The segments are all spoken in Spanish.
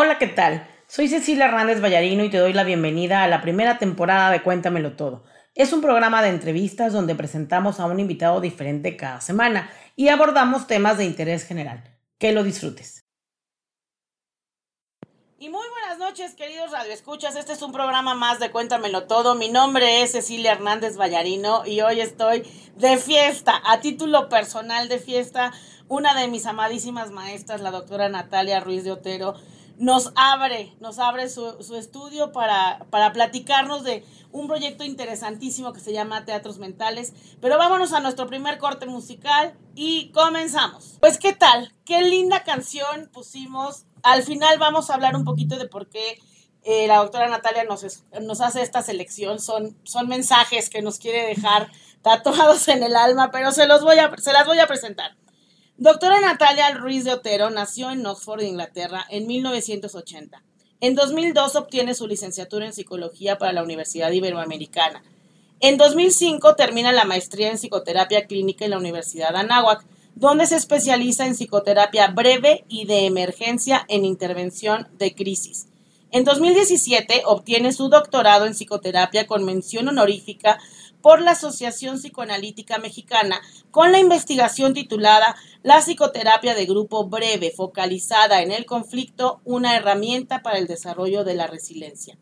Hola, ¿qué tal? Soy Cecilia Hernández Vallarino y te doy la bienvenida a la primera temporada de Cuéntamelo Todo. Es un programa de entrevistas donde presentamos a un invitado diferente cada semana y abordamos temas de interés general. Que lo disfrutes. Y muy buenas noches, queridos radioescuchas. Este es un programa más de Cuéntamelo Todo. Mi nombre es Cecilia Hernández Vallarino y hoy estoy de fiesta, a título personal de fiesta. Una de mis amadísimas maestras, la doctora Natalia Ruiz de Otero, nos abre, nos abre su, estudio para, para platicarnos de un proyecto interesantísimo que se llama Teatros Mentales. Pero vámonos a nuestro primer corte musical y comenzamos. Pues, ¿qué tal? Qué linda canción pusimos al final vamos a hablar un poquito de por qué eh, la doctora Natalia nos, nos hace esta selección. Son, son mensajes que nos quiere dejar tatuados en el alma, pero se, los voy a, se las voy a presentar. Doctora Natalia Ruiz de Otero nació en Oxford, Inglaterra, en 1980. En 2002 obtiene su licenciatura en psicología para la Universidad Iberoamericana. En 2005 termina la maestría en psicoterapia clínica en la Universidad Anáhuac donde se especializa en psicoterapia breve y de emergencia en intervención de crisis. En 2017 obtiene su doctorado en psicoterapia con mención honorífica por la Asociación Psicoanalítica Mexicana con la investigación titulada La psicoterapia de grupo breve focalizada en el conflicto, una herramienta para el desarrollo de la resiliencia.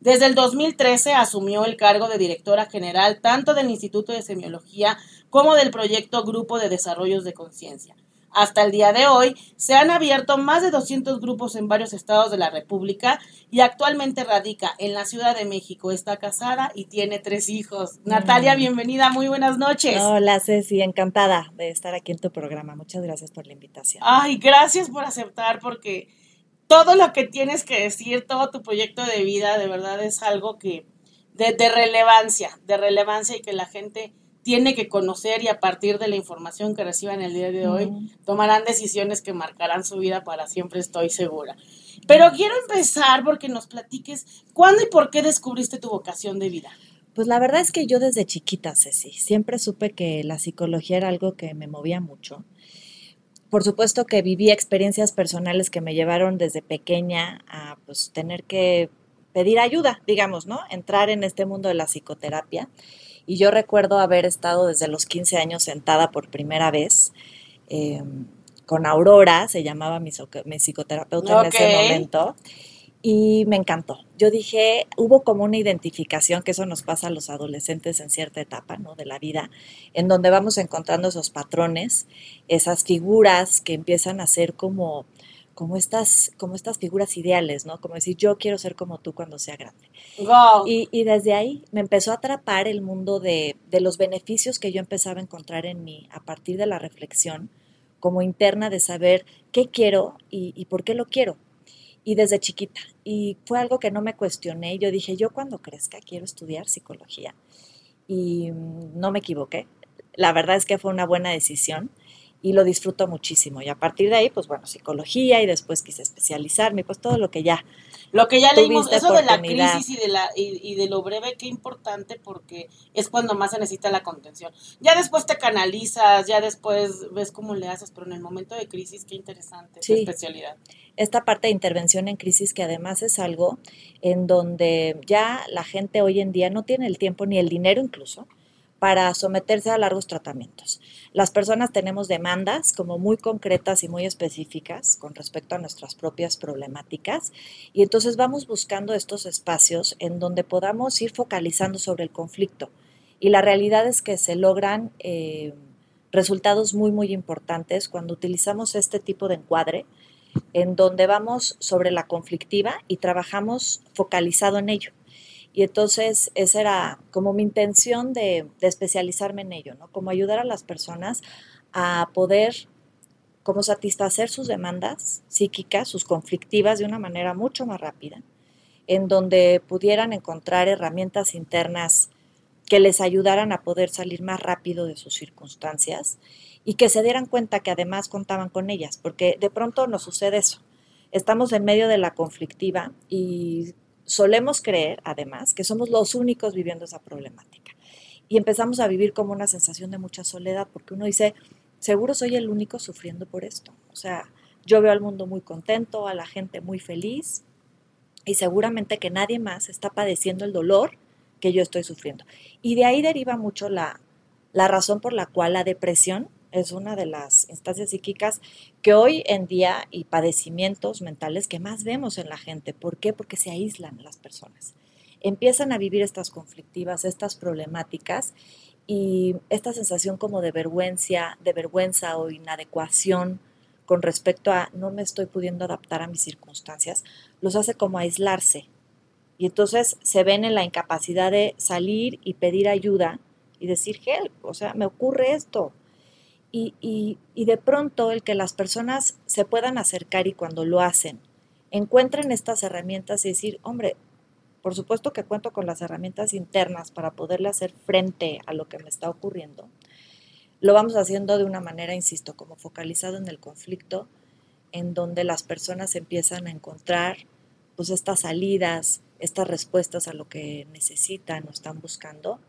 Desde el 2013 asumió el cargo de directora general tanto del Instituto de Semiología como del proyecto Grupo de Desarrollos de Conciencia. Hasta el día de hoy se han abierto más de 200 grupos en varios estados de la República y actualmente radica en la Ciudad de México. Está casada y tiene tres hijos. Natalia, mm. bienvenida, muy buenas noches. Hola Ceci, encantada de estar aquí en tu programa. Muchas gracias por la invitación. Ay, gracias por aceptar porque todo lo que tienes que decir, todo tu proyecto de vida, de verdad es algo que de, de relevancia, de relevancia y que la gente tiene que conocer y a partir de la información que reciban el día de hoy tomarán decisiones que marcarán su vida para siempre, estoy segura. Pero quiero empezar porque nos platiques cuándo y por qué descubriste tu vocación de vida. Pues la verdad es que yo desde chiquita, Ceci, siempre supe que la psicología era algo que me movía mucho. Por supuesto que viví experiencias personales que me llevaron desde pequeña a pues, tener que pedir ayuda, digamos, ¿no? Entrar en este mundo de la psicoterapia. Y yo recuerdo haber estado desde los 15 años sentada por primera vez em, con Aurora, se llamaba mi, psicoterapeuta en ese momento, y me encantó. Yo dije, hubo como una identificación, que eso nos pasa a los adolescentes en cierta etapa ¿no? de la vida, en donde vamos encontrando esos patrones, esas figuras que empiezan a ser como como estas, como estas figuras ideales, ¿no? Como decir, yo quiero ser como tú cuando sea grande. Y, desde ahí me empezó a atrapar el mundo de, los beneficios que yo empezaba a encontrar en mí a partir de la reflexión como interna de saber qué quiero y, por qué lo quiero. Y desde chiquita. Y fue algo que no me cuestioné. Yo dije, yo cuando crezca quiero estudiar psicología. Y mm, no me equivoqué. La verdad es que fue una buena decisión y lo disfruto muchísimo. Y a partir de ahí, pues bueno, psicología y después quise especializarme, pues todo lo que ya. Lo que ya leímos, eso de la crisis y de, la, y, de lo breve, qué importante porque es cuando más se necesita la contención. Ya después te canalizas, ya después ves cómo le haces, pero en el momento de crisis, qué interesante sí. especialidad. Esta parte de intervención en crisis que además es algo en donde ya la gente hoy en día no tiene el tiempo ni el dinero incluso para someterse a largos tratamientos. Las personas tenemos demandas como muy concretas y muy específicas con respecto a nuestras propias problemáticas y entonces vamos buscando estos espacios en donde podamos ir focalizando sobre el conflicto. Y la realidad es que se logran eh, resultados muy, muy importantes cuando utilizamos este tipo de encuadre en donde vamos sobre la conflictiva y trabajamos focalizado en ello. Y entonces esa era como mi intención de, especializarme en ello, ¿no? Como ayudar a las personas a poder como satisfacer sus demandas psíquicas, sus conflictivas de una manera mucho más rápida, en donde pudieran encontrar herramientas internas que les ayudaran a poder salir más rápido de sus circunstancias y que se dieran cuenta que además contaban con ellas, porque de pronto nos sucede eso. Estamos en medio de la conflictiva y solemos creer, además, que somos los únicos viviendo esa problemática. Y empezamos a vivir como una sensación de mucha soledad, porque uno dice, seguro soy el único sufriendo por esto. O sea, yo veo al mundo muy contento, a la gente muy feliz y seguramente que nadie más está padeciendo el dolor que yo estoy sufriendo. Y de ahí deriva mucho la, la razón por la cual la depresión es una de las instancias psíquicas que hoy en día y padecimientos mentales que más vemos en la gente. ¿Por qué? Porque se aíslan las personas. Empiezan a vivir estas conflictivas, estas problemáticas y esta sensación como de vergüenza, de vergüenza o inadecuación con respecto a no me estoy pudiendo adaptar a mis circunstancias, los hace como aislarse. Y entonces se ven en la incapacidad de salir y pedir ayuda y decir, help, o sea, me ocurre esto, y, de pronto el que las personas se puedan acercar y cuando lo hacen, encuentren estas herramientas y decir, hombre, por supuesto que cuento con las herramientas internas para poderle hacer frente a lo que me está ocurriendo. Lo vamos haciendo de una manera, insisto, como focalizado en el conflicto, en donde las personas empiezan a encontrar pues estas salidas, estas respuestas a lo que necesitan o están buscando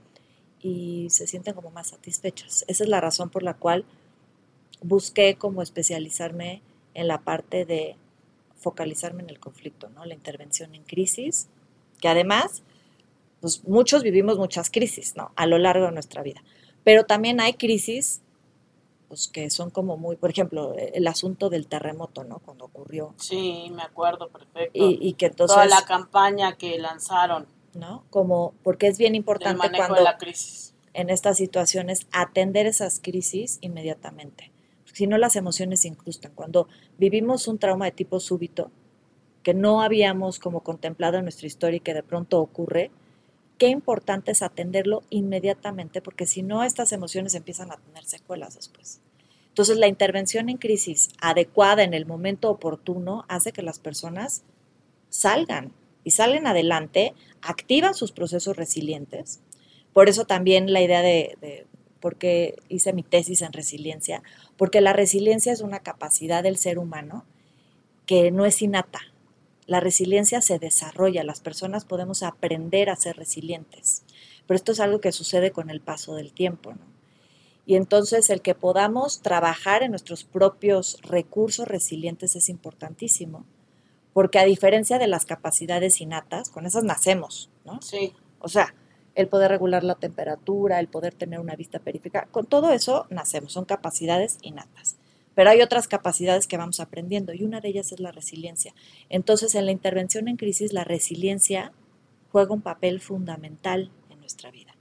y se sienten como más satisfechos. Esa es la razón por la cual busqué como especializarme en la parte de focalizarme en el conflicto, ¿no? La intervención en crisis, que además, pues muchos vivimos muchas crisis, ¿no? A lo largo de nuestra vida. Pero también hay crisis, pues que son como muy, por ejemplo, el asunto del terremoto, ¿no? Cuando ocurrió. Sí, me acuerdo perfecto. Y, que entonces... Toda la campaña que lanzaron ¿no? Como, porque es bien importante cuando en estas situaciones atender esas crisis inmediatamente. Si no, las emociones se incrustan. Cuando vivimos un trauma de tipo súbito, que no habíamos como contemplado en nuestra historia y que de pronto ocurre, qué importante es atenderlo inmediatamente, porque si no, estas emociones empiezan a tener secuelas después. Entonces, la intervención en crisis adecuada en el momento oportuno hace que las personas salgan y salen adelante, activan sus procesos resilientes. Por eso también la idea de, de por qué hice mi tesis en resiliencia, porque la resiliencia es una capacidad del ser humano que no es innata. La resiliencia se desarrolla, las personas podemos aprender a ser resilientes, pero esto es algo que sucede con el paso del tiempo. Y entonces el que podamos trabajar en nuestros propios recursos resilientes es importantísimo porque a diferencia de las capacidades innatas, con esas nacemos, ¿no? Sí. O sea, el poder regular la temperatura, el poder tener una vista periférica, con todo eso nacemos, son capacidades innatas. Pero hay otras capacidades que vamos aprendiendo y una de ellas es la resiliencia. Entonces, en la intervención en crisis, la resiliencia juega un papel fundamental en nuestra vida.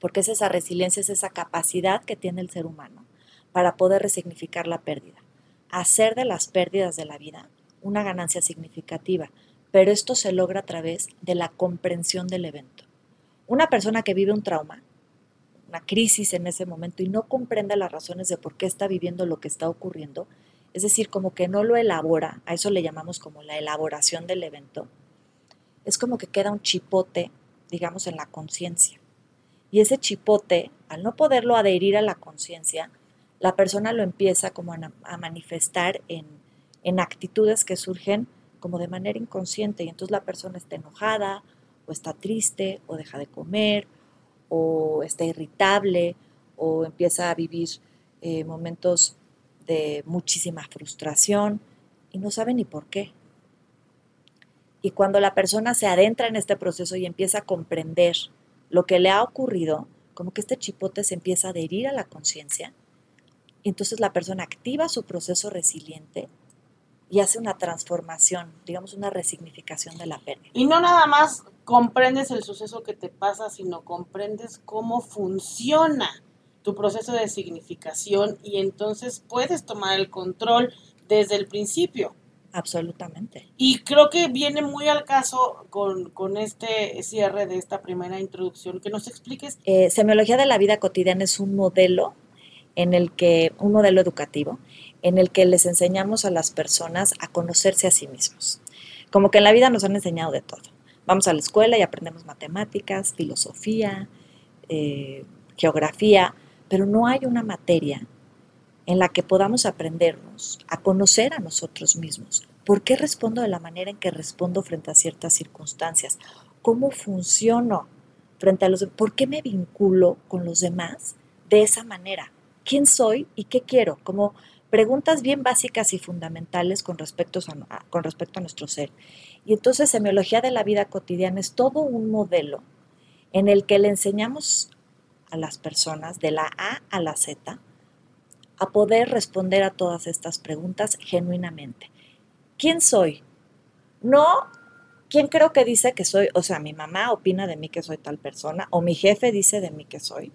Porque es esa resiliencia, es esa capacidad que tiene el ser humano para poder resignificar la pérdida. Hacer de las pérdidas de la vida una ganancia significativa, pero esto se logra a través de la comprensión del evento. Una persona que vive un trauma, una crisis en ese momento y no comprende las razones de por qué está viviendo lo que está ocurriendo, es decir, como que no lo elabora, a eso le llamamos como la elaboración del evento, es como que queda un chipote, digamos, en la conciencia. Y ese chipote, al no poderlo adherir a la conciencia, la persona lo empieza como a, manifestar en en actitudes que surgen como de manera inconsciente y entonces la persona está enojada o está triste o deja de comer o está irritable o empieza a vivir eh, momentos de muchísima frustración y no sabe ni por qué. Y cuando la persona se adentra en este proceso y empieza a comprender lo que le ha ocurrido, como que este chipote se empieza a adherir a la conciencia, entonces la persona activa su proceso resiliente y hace una transformación, digamos una resignificación de la pérdida. Y no nada más comprendes el suceso que te pasa, sino comprendes cómo funciona tu proceso de significación y entonces puedes tomar el control desde el principio. Absolutamente. Y creo que viene muy al caso con, este cierre de esta primera introducción, que nos expliques. Eh, semiología de la vida cotidiana es un modelo en el que, un modelo educativo, en el que les enseñamos a las personas a conocerse a sí mismos. Como que en la vida nos han enseñado de todo. Vamos a la escuela y aprendemos matemáticas, filosofía, eh, geografía, pero no hay una materia en la que podamos aprendernos a conocer a nosotros mismos. ¿Por qué respondo de la manera en que respondo frente a ciertas circunstancias? ¿Cómo funciono frente a los ¿Por qué me vinculo con los demás de esa manera? quién soy y qué quiero, como preguntas bien básicas y fundamentales con respecto a, con respecto a nuestro ser. Y entonces semiología de la vida cotidiana es todo un modelo en el que le enseñamos a las personas de la A a la Z a poder responder a todas estas preguntas genuinamente. ¿Quién soy? No, ¿quién creo que dice que soy? O sea, mi mamá opina de mí que soy tal persona o mi jefe dice de mí que soy.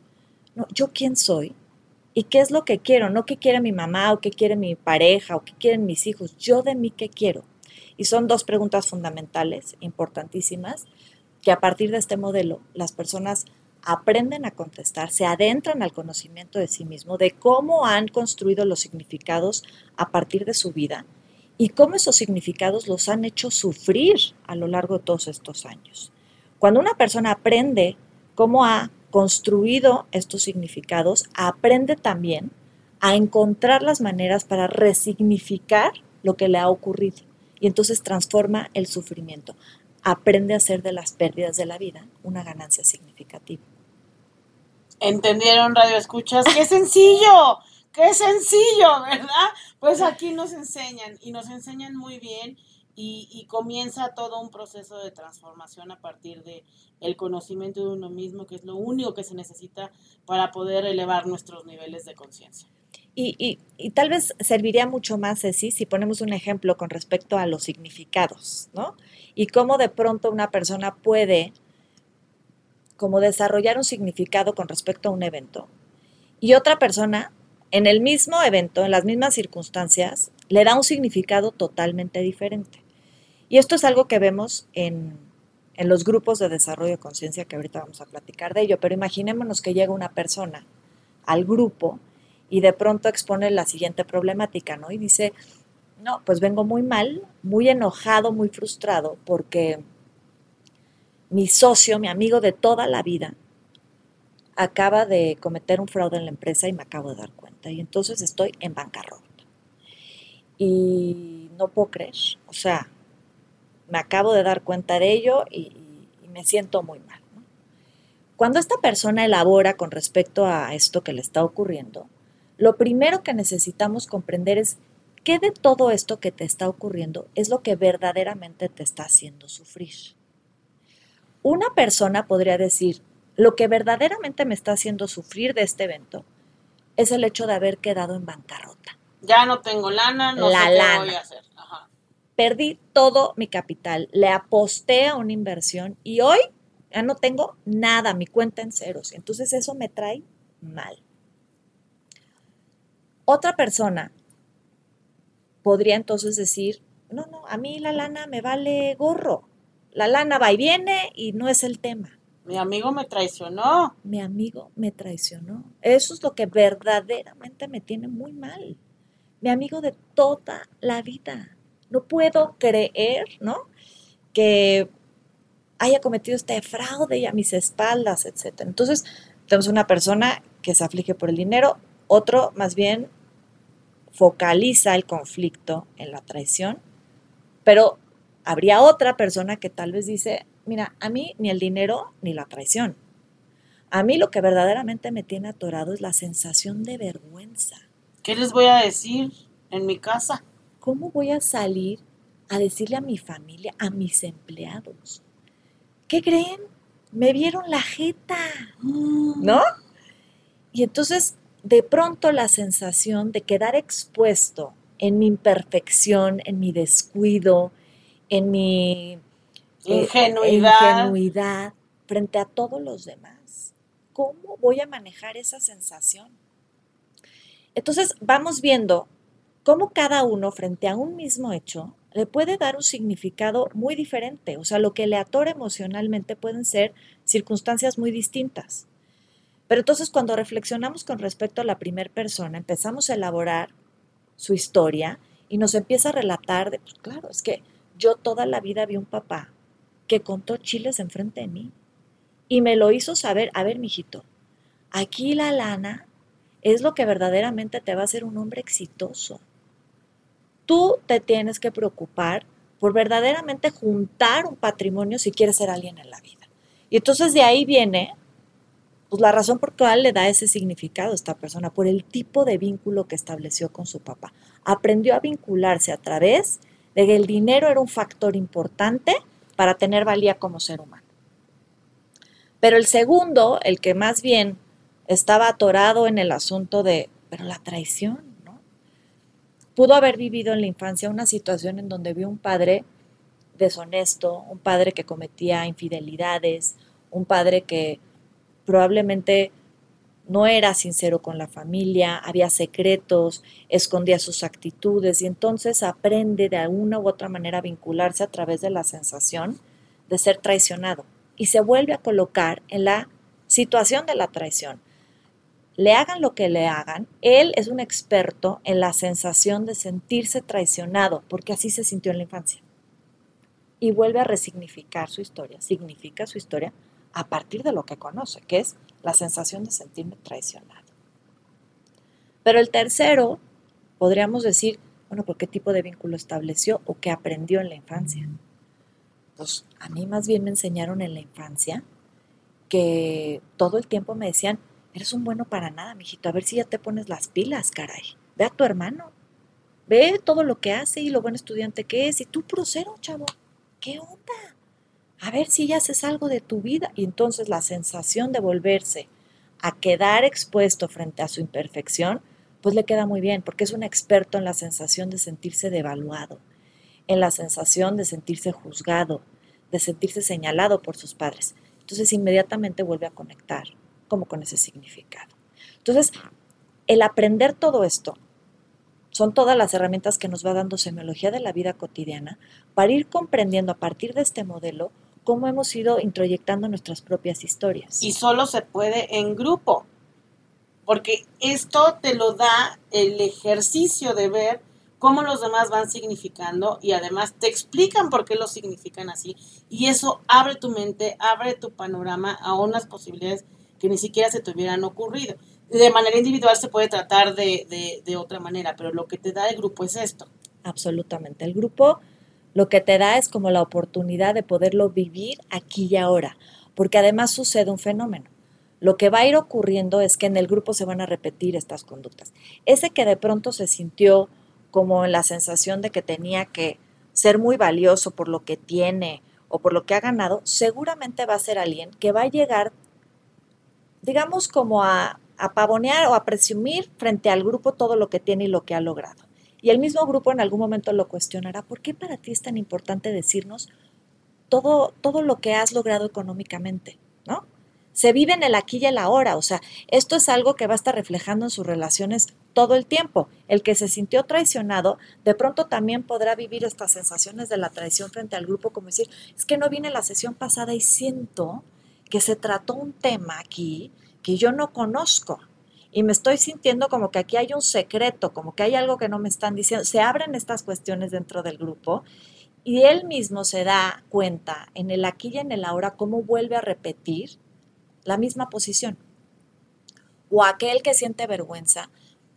No, yo quién soy y qué es lo que quiero, no qué quiere mi mamá o qué quiere mi pareja o qué quieren mis hijos, yo de mí qué quiero. Y son dos preguntas fundamentales, importantísimas, que a partir de este modelo las personas aprenden a contestar, se adentran al conocimiento de sí mismo, de cómo han construido los significados a partir de su vida y cómo esos significados los han hecho sufrir a lo largo de todos estos años. Cuando una persona aprende cómo ha construido estos significados, aprende también a encontrar las maneras para resignificar lo que le ha ocurrido y entonces transforma el sufrimiento. Aprende a hacer de las pérdidas de la vida una ganancia significativa. ¿Entendieron, Radio Escuchas? ¡Qué sencillo! ¡Qué sencillo! ¿Verdad? Pues aquí nos enseñan y nos enseñan muy bien y, comienza todo un proceso de transformación a partir de el conocimiento de uno mismo, que es lo único que se necesita para poder elevar nuestros niveles de conciencia. Y, tal vez serviría mucho más, Ceci, si ponemos un ejemplo con respecto a los significados, ¿no? Y cómo de pronto una persona puede como desarrollar un significado con respecto a un evento y otra persona en el mismo evento, en las mismas circunstancias, le da un significado totalmente diferente. Y esto es algo que vemos en, en los grupos de desarrollo de conciencia, que ahorita vamos a platicar de ello, pero imaginémonos que llega una persona al grupo y de pronto expone la siguiente problemática, ¿no? Y dice, no, pues vengo muy mal, muy enojado, muy frustrado, porque mi socio, mi amigo de toda la vida, acaba de cometer un fraude en la empresa y me acabo de dar cuenta. Y entonces estoy en bancarrota. Y no puedo creer. O sea, me acabo de dar cuenta de ello y, me siento muy mal. Cuando esta persona elabora con respecto a esto que le está ocurriendo, lo primero que necesitamos comprender es qué de todo esto que te está ocurriendo es lo que verdaderamente te está haciendo sufrir. Una persona podría decir, lo que verdaderamente me está haciendo sufrir de este evento es el hecho de haber quedado en bancarrota. Ya no tengo lana, no sé qué voy a hacer. Perdí todo mi capital, le aposté a una inversión y hoy ya no tengo nada, mi cuenta en ceros. Entonces eso me trae mal. Otra persona podría entonces decir, no, no, a mí la lana me vale gorro. La lana va y viene y no es el tema. Mi amigo me traicionó. Mi amigo me traicionó. Eso es lo que verdaderamente me tiene muy mal. Mi amigo de toda la vida. No puedo creer, ¿no? Que haya cometido este fraude y a mis espaldas, etc. Entonces, tenemos una persona que se aflige por el dinero, otro más bien focaliza el conflicto en la traición, pero habría otra persona que tal vez dice, mira, a mí ni el dinero ni la traición. A mí lo que verdaderamente me tiene atorado es la sensación de vergüenza. ¿Qué les voy a decir en mi casa? ¿Cómo voy a salir a decirle a mi familia, a mis empleados? ¿Qué creen? Me vieron la jeta, ¿no? Y entonces, de pronto la sensación de quedar expuesto en mi imperfección, en mi descuido, en mi eh, ingenuidad. ingenuidad frente a todos los demás. ¿Cómo voy a manejar esa sensación? Entonces vamos viendo cómo cada uno frente a un mismo hecho le puede dar un significado muy diferente. O sea, lo que le atora emocionalmente pueden ser circunstancias muy distintas. Pero entonces cuando reflexionamos con respecto a la primera persona, empezamos a elaborar su historia y nos empieza a relatar de, pues claro, es que yo toda la vida vi un papá que contó chiles enfrente de mí y me lo hizo saber, a ver, mijito, aquí la lana es lo que verdaderamente te va a hacer un hombre exitoso tú te tienes que preocupar por verdaderamente juntar un patrimonio si quieres ser alguien en la vida. Y entonces de ahí viene Pues la razón por cual le da ese significado a esta persona, por el tipo de vínculo que estableció con su papá. Aprendió a vincularse a través de que el dinero era un factor importante para tener valía como ser humano. Pero el segundo, el que más bien estaba atorado en el asunto de, pero la traición. Pudo haber vivido en la infancia una situación en donde vio un padre deshonesto, un padre que cometía infidelidades, un padre que probablemente no era sincero con la familia, había secretos, escondía sus actitudes y entonces aprende de alguna u otra manera a vincularse a través de la sensación de ser traicionado y se vuelve a colocar en la situación de la traición. Le hagan lo que le hagan, él es un experto en la sensación de sentirse traicionado, porque así se sintió en la infancia. Y vuelve a resignificar su historia, significa su historia a partir de lo que conoce, que es la sensación de sentirme traicionado. Pero el tercero, podríamos decir, bueno, ¿por qué tipo de vínculo estableció o qué aprendió en la infancia? Pues a mí más bien me enseñaron en la infancia que todo el tiempo me decían, eres un bueno para nada, mijito, a ver si ya te pones las pilas, caray. Ve a tu hermano, ve todo lo que hace y lo buen estudiante que es, y tú procero, chavo, ¿qué onda? a ver si ya haces algo de tu vida. Y entonces la sensación de volverse a quedar expuesto frente a su imperfección, pues le queda muy bien, porque es un experto en la sensación de sentirse devaluado, en la sensación de sentirse juzgado, de sentirse señalado por sus padres. Entonces inmediatamente vuelve a conectar como con ese significado. Entonces, el aprender todo esto son todas las herramientas que nos va dando semiología de la vida cotidiana para ir comprendiendo a partir de este modelo cómo hemos ido introyectando nuestras propias historias. Y solo se puede en grupo, porque esto te lo da el ejercicio de ver cómo los demás van significando y además te explican por qué lo significan así. Y eso abre tu mente, abre tu panorama a unas posibilidades que ni siquiera se te hubieran ocurrido. De manera individual se puede tratar de, de, de otra manera, pero lo que te da el grupo es esto. Absolutamente. El grupo lo que te da es como la oportunidad de poderlo vivir aquí y ahora, porque además sucede un fenómeno. Lo que va a ir ocurriendo es que en el grupo se van a repetir estas conductas. Ese que de pronto se sintió como la sensación de que tenía que ser muy valioso por lo que tiene o por lo que ha ganado, seguramente va a ser alguien que va a llegar, digamos, como a, pavonear o a presumir frente al grupo todo lo que tiene y lo que ha logrado. Y el mismo grupo en algún momento lo cuestionará, ¿por qué para ti es tan importante decirnos todo, todo lo que has logrado económicamente? ¿No? Se vive en el aquí y el ahora, o sea, esto es algo que va a estar reflejando en sus relaciones todo el tiempo. El que se sintió traicionado, de pronto también podrá vivir estas sensaciones de la traición frente al grupo, como decir, es que no vine la sesión pasada y siento que se trató un tema aquí que yo no conozco y me estoy sintiendo como que aquí hay un secreto, como que hay algo que no me están diciendo. Se abren estas cuestiones dentro del grupo y él mismo se da cuenta en el aquí y en el ahora cómo vuelve a repetir la misma posición. O aquel que siente vergüenza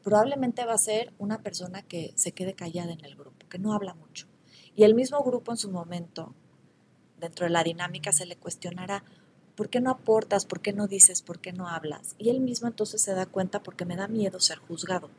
probablemente va a ser una persona que se quede callada en el grupo, que no habla mucho. Y el mismo grupo en su momento, dentro de la dinámica, se le cuestionará, ¿por qué no aportas? ¿Por qué no dices? ¿Por qué no hablas? Y él mismo entonces se da cuenta porque me da miedo ser juzgado,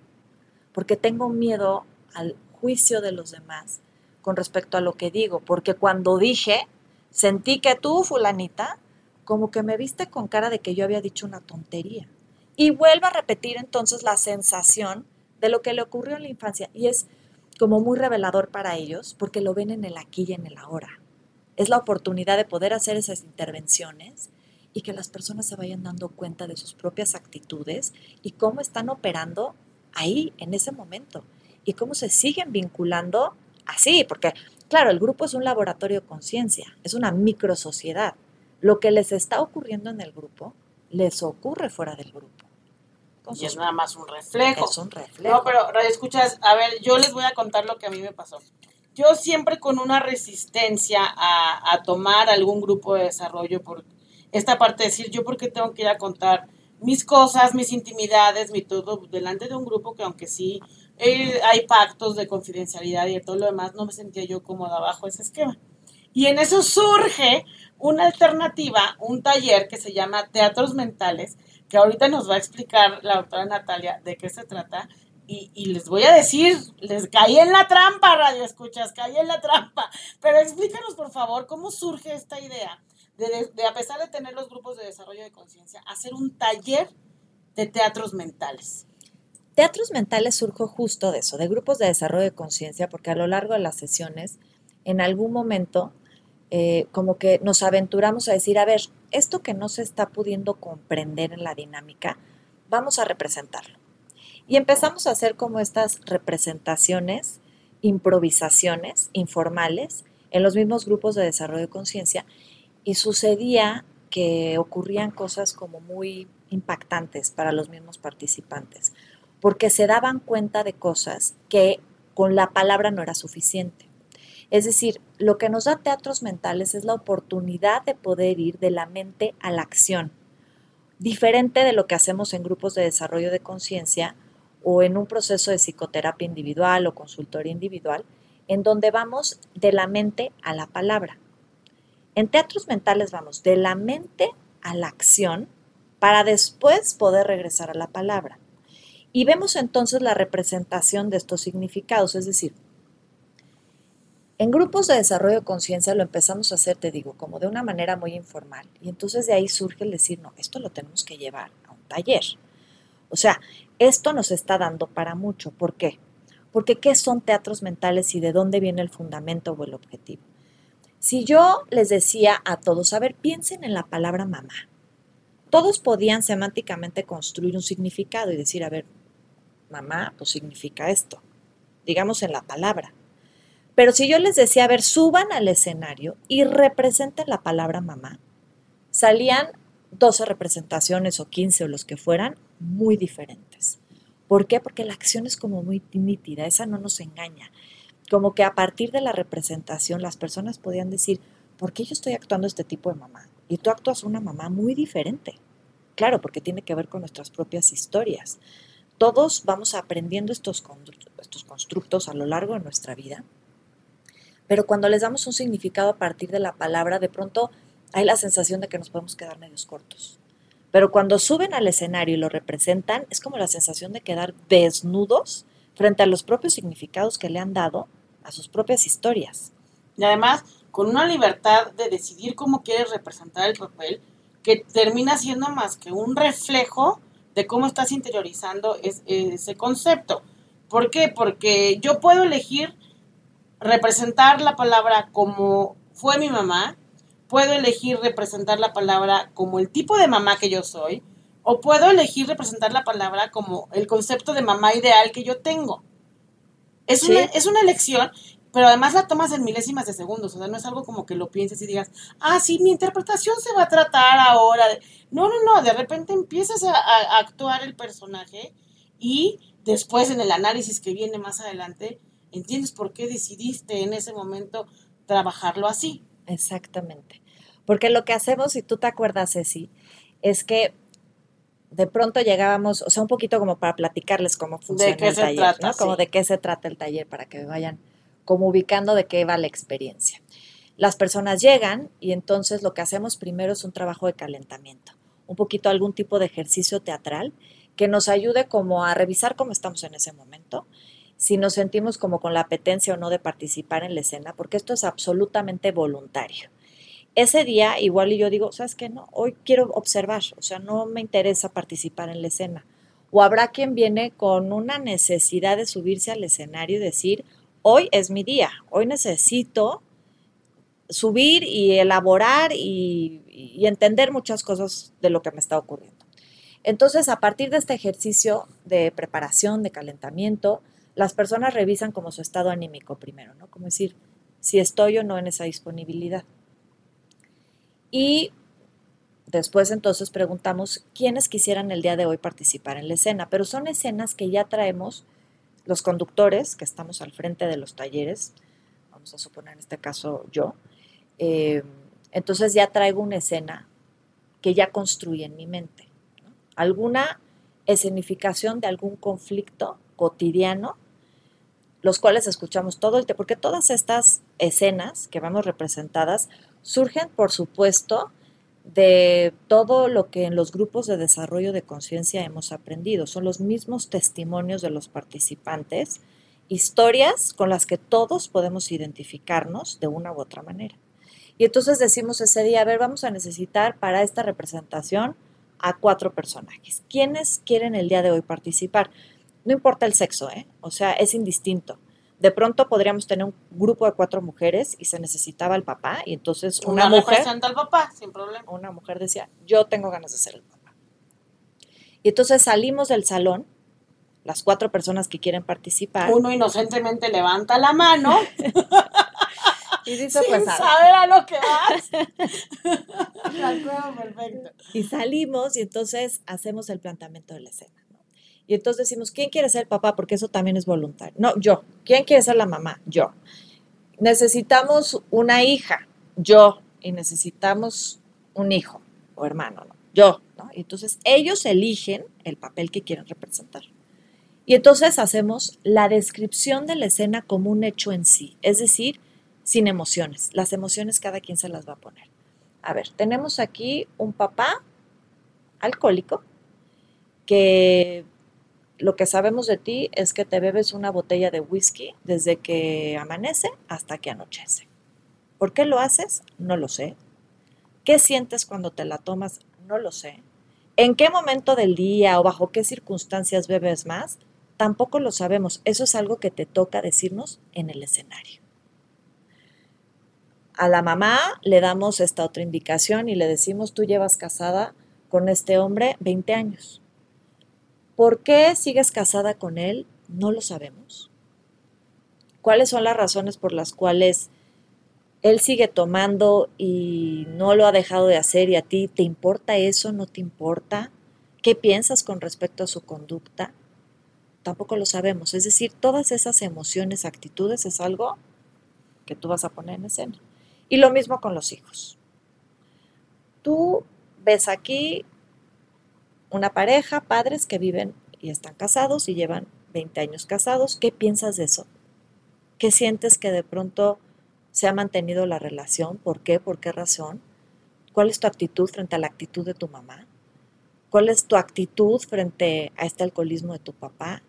porque tengo miedo al juicio de los demás con respecto a lo que digo, porque cuando dije, sentí que tú, fulanita, como que me viste con cara de que yo había dicho una tontería. Y vuelvo a repetir entonces la sensación de lo que le ocurrió en la infancia y es como muy revelador para ellos porque lo ven en el aquí y en el ahora es la oportunidad de poder hacer esas intervenciones y que las personas se vayan dando cuenta de sus propias actitudes y cómo están operando ahí, en ese momento, y cómo se siguen vinculando así, porque claro, el grupo es un laboratorio de conciencia, es una microsociedad. Lo que les está ocurriendo en el grupo, les ocurre fuera del grupo. y es nada más un reflejo. Es un reflejo. No, pero escuchas, a ver, yo les voy a contar lo que a mí me pasó yo siempre con una resistencia a, tomar algún grupo de desarrollo por esta parte de decir, yo porque tengo que ir a contar mis cosas, mis intimidades, mi todo, delante de un grupo que aunque sí eh, hay pactos de confidencialidad y de todo lo demás, no me sentía yo cómoda bajo ese esquema. Y en eso surge una alternativa, un taller que se llama Teatros Mentales, que ahorita nos va a explicar la doctora Natalia de qué se trata. Y, les voy a decir, les caí en la trampa, Radio Escuchas, caí en la trampa. Pero explícanos, por favor, cómo surge esta idea de, a pesar de tener los grupos de desarrollo de conciencia, hacer un taller de teatros mentales. Teatros mentales surgió justo de eso, de grupos de desarrollo de conciencia, porque a lo largo de las sesiones, en algún momento, eh, como que nos aventuramos a decir, a ver, esto que no se está pudiendo comprender en la dinámica, vamos a representarlo. Y empezamos a hacer como estas representaciones, improvisaciones informales en los mismos grupos de desarrollo de conciencia y sucedía que ocurrían cosas como muy impactantes para los mismos participantes, porque se daban cuenta de cosas que con la palabra no era suficiente. Es decir, lo que nos da teatros mentales es la oportunidad de poder ir de la mente a la acción, diferente de lo que hacemos en grupos de desarrollo de conciencia o en un proceso de psicoterapia individual o consultoría individual, en donde vamos de la mente a la palabra. En teatros mentales vamos de la mente a la acción para después poder regresar a la palabra. Y vemos entonces la representación de estos significados, es decir, en grupos de desarrollo de conciencia lo empezamos a hacer, te digo, como de una manera muy informal. Y entonces de ahí surge el decir, no, esto lo tenemos que llevar a un taller. O sea, esto nos está dando para mucho. ¿Por qué? Porque ¿qué son teatros mentales y de dónde viene el fundamento o el objetivo? Si yo les decía a todos, a ver, piensen en la palabra mamá. Todos podían semánticamente construir un significado y decir, a ver, mamá, pues significa esto. Digamos en la palabra. Pero si yo les decía, a ver, suban al escenario y representen la palabra mamá, salían 12 representaciones o 15 o los que fueran muy diferentes. ¿Por qué? Porque la acción es como muy nítida, esa no nos engaña. Como que a partir de la representación las personas podían decir, ¿por qué yo estoy actuando este tipo de mamá? Y tú actúas una mamá muy diferente. Claro, porque tiene que ver con nuestras propias historias. Todos vamos aprendiendo estos, estos constructos a lo largo de nuestra vida pero cuando les damos un significado a partir de la palabra, de pronto hay la sensación de que nos podemos quedar medios cortos. Pero cuando suben al escenario y lo representan, es como la sensación de quedar desnudos frente a los propios significados que le han dado a sus propias historias. Y además, con una libertad de decidir cómo quieres representar el papel, que termina siendo más que un reflejo de cómo estás interiorizando ese concepto. ¿Por qué? Porque yo puedo elegir representar la palabra como fue mi mamá, puedo elegir representar la palabra como el tipo de mamá que yo soy, o puedo elegir representar la palabra como el concepto de mamá ideal que yo tengo. Es, una, es una elección, pero además la tomas en milésimas de segundos, o sea, no es algo como que lo pienses y digas, ah, sí, mi interpretación se va a tratar ahora. No, no, no, de repente empiezas a actuar el personaje y después en el análisis que viene más adelante, entiendes por qué decidiste en ese momento trabajarlo así. Exactamente. Porque lo que hacemos, si tú te acuerdas, Ceci, es que de pronto llegábamos, o sea, un poquito como para platicarles cómo funciona el taller, ¿no? Como de qué se trata el taller para que vayan como ubicando de qué va la experiencia. Las personas llegan y entonces lo que hacemos primero es un trabajo de calentamiento, un poquito algún tipo de ejercicio teatral que nos ayude como a revisar cómo estamos en ese momento si nos sentimos como con la apetencia o no de participar en la escena, porque esto es absolutamente voluntario. Ese día igual y yo digo, ¿sabes qué? No, hoy quiero observar, o sea, no me interesa participar en la escena. O habrá quien viene con una necesidad de subirse al escenario y decir, hoy es mi día, hoy necesito subir y elaborar y, y entender muchas cosas de lo que me está ocurriendo. Entonces, a partir de este ejercicio de preparación, de calentamiento, las personas revisan como su estado anímico primero, ¿no? Como decir, si estoy o no en esa disponibilidad. Y después entonces preguntamos quiénes quisieran el día de hoy participar en la escena, pero son escenas que ya traemos los conductores, que estamos al frente de los talleres, vamos a suponer en este caso yo, eh, entonces ya traigo una escena que ya construye en mi mente. Alguna escenificación de algún conflicto cotidiano, los cuales escuchamos todo el tiempo, porque todas estas escenas que vemos representadas Surgen, por supuesto, de todo lo que en los grupos de desarrollo de conciencia hemos aprendido. Son los mismos testimonios de los participantes, historias con las que todos podemos identificarnos de una u otra manera. Y entonces decimos ese día, a ver, vamos a necesitar para esta representación a cuatro personajes. ¿Quiénes quieren el día de hoy participar? No importa el sexo, ¿eh? O sea, es indistinto de pronto podríamos tener un grupo de cuatro mujeres y se necesitaba el papá y entonces una, una mujer al papá sin problema. Una mujer decía, "Yo tengo ganas de ser el papá." Y entonces salimos del salón las cuatro personas que quieren participar. Uno inocentemente levanta la mano. y dice, Sin pues, saber a lo que vas. perfecto. Y salimos y entonces hacemos el planteamiento de la escena. Y entonces decimos, ¿quién quiere ser papá? Porque eso también es voluntario. No, yo. ¿Quién quiere ser la mamá? Yo. Necesitamos una hija, yo. Y necesitamos un hijo o hermano, ¿no? Yo. Y entonces ellos eligen el papel que quieren representar. Y entonces hacemos la descripción de la escena como un hecho en sí, es decir, sin emociones. Las emociones cada quien se las va a poner. A ver, tenemos aquí un papá alcohólico que lo que sabemos de ti es que te bebes una botella de whisky desde que amanece hasta que anochece. ¿Por qué lo haces? No lo sé. ¿Qué sientes cuando te la tomas? No lo sé. ¿En qué momento del día o bajo qué circunstancias bebes más? Tampoco lo sabemos. Eso es algo que te toca decirnos en el escenario. A la mamá le damos esta otra indicación y le decimos, tú llevas casada con este hombre 20 años ¿Por qué sigues casada con él? No lo sabemos. ¿Cuáles son las razones por las cuales él sigue tomando y no lo ha dejado de hacer y a ti te importa eso? ¿No te importa? ¿Qué piensas con respecto a su conducta? Tampoco lo sabemos. Es decir, todas esas emociones, actitudes es algo que tú vas a poner en escena. Y lo mismo con los hijos. Tú ves aquí una pareja, padres que viven y están casados y llevan 20 años casados. ¿Qué piensas de eso? ¿Qué sientes que de pronto se ha mantenido la relación? ¿Por qué? ¿Por qué razón? ¿Cuál es tu actitud frente a la actitud de tu mamá? ¿Cuál es tu actitud frente a este alcoholismo de tu papá?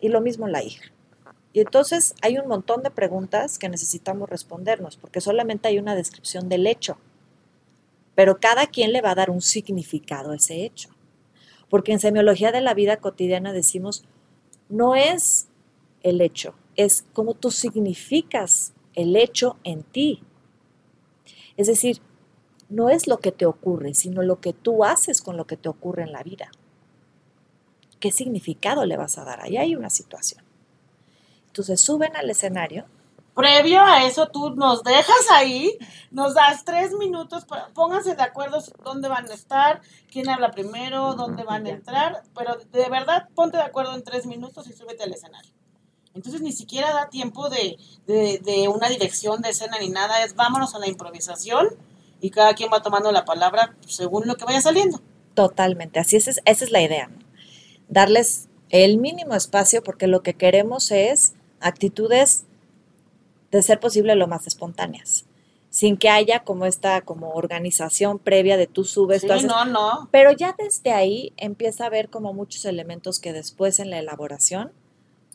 Y lo mismo la hija. Y entonces hay un montón de preguntas que necesitamos respondernos, porque solamente hay una descripción del hecho, pero cada quien le va a dar un significado a ese hecho. Porque en semiología de la vida cotidiana decimos, no es el hecho, es cómo tú significas el hecho en ti. Es decir, no es lo que te ocurre, sino lo que tú haces con lo que te ocurre en la vida. ¿Qué significado le vas a dar? Ahí hay una situación. Entonces suben al escenario previo a eso tú nos dejas ahí, nos das tres minutos, para, pónganse de acuerdo dónde van a estar, quién habla primero, dónde van a entrar, pero de verdad ponte de acuerdo en tres minutos y súbete al escenario. Entonces ni siquiera da tiempo de, de, una dirección de escena ni nada, es vámonos a la improvisación y cada quien va tomando la palabra según lo que vaya saliendo. Totalmente, así es, esa es la idea, darles el mínimo espacio porque lo que queremos es actitudes de ser posible lo más espontáneas sin que haya como esta como organización previa de tú subes, sí, no, no. Pero ya desde ahí empieza a haber como muchos elementos que después en la elaboración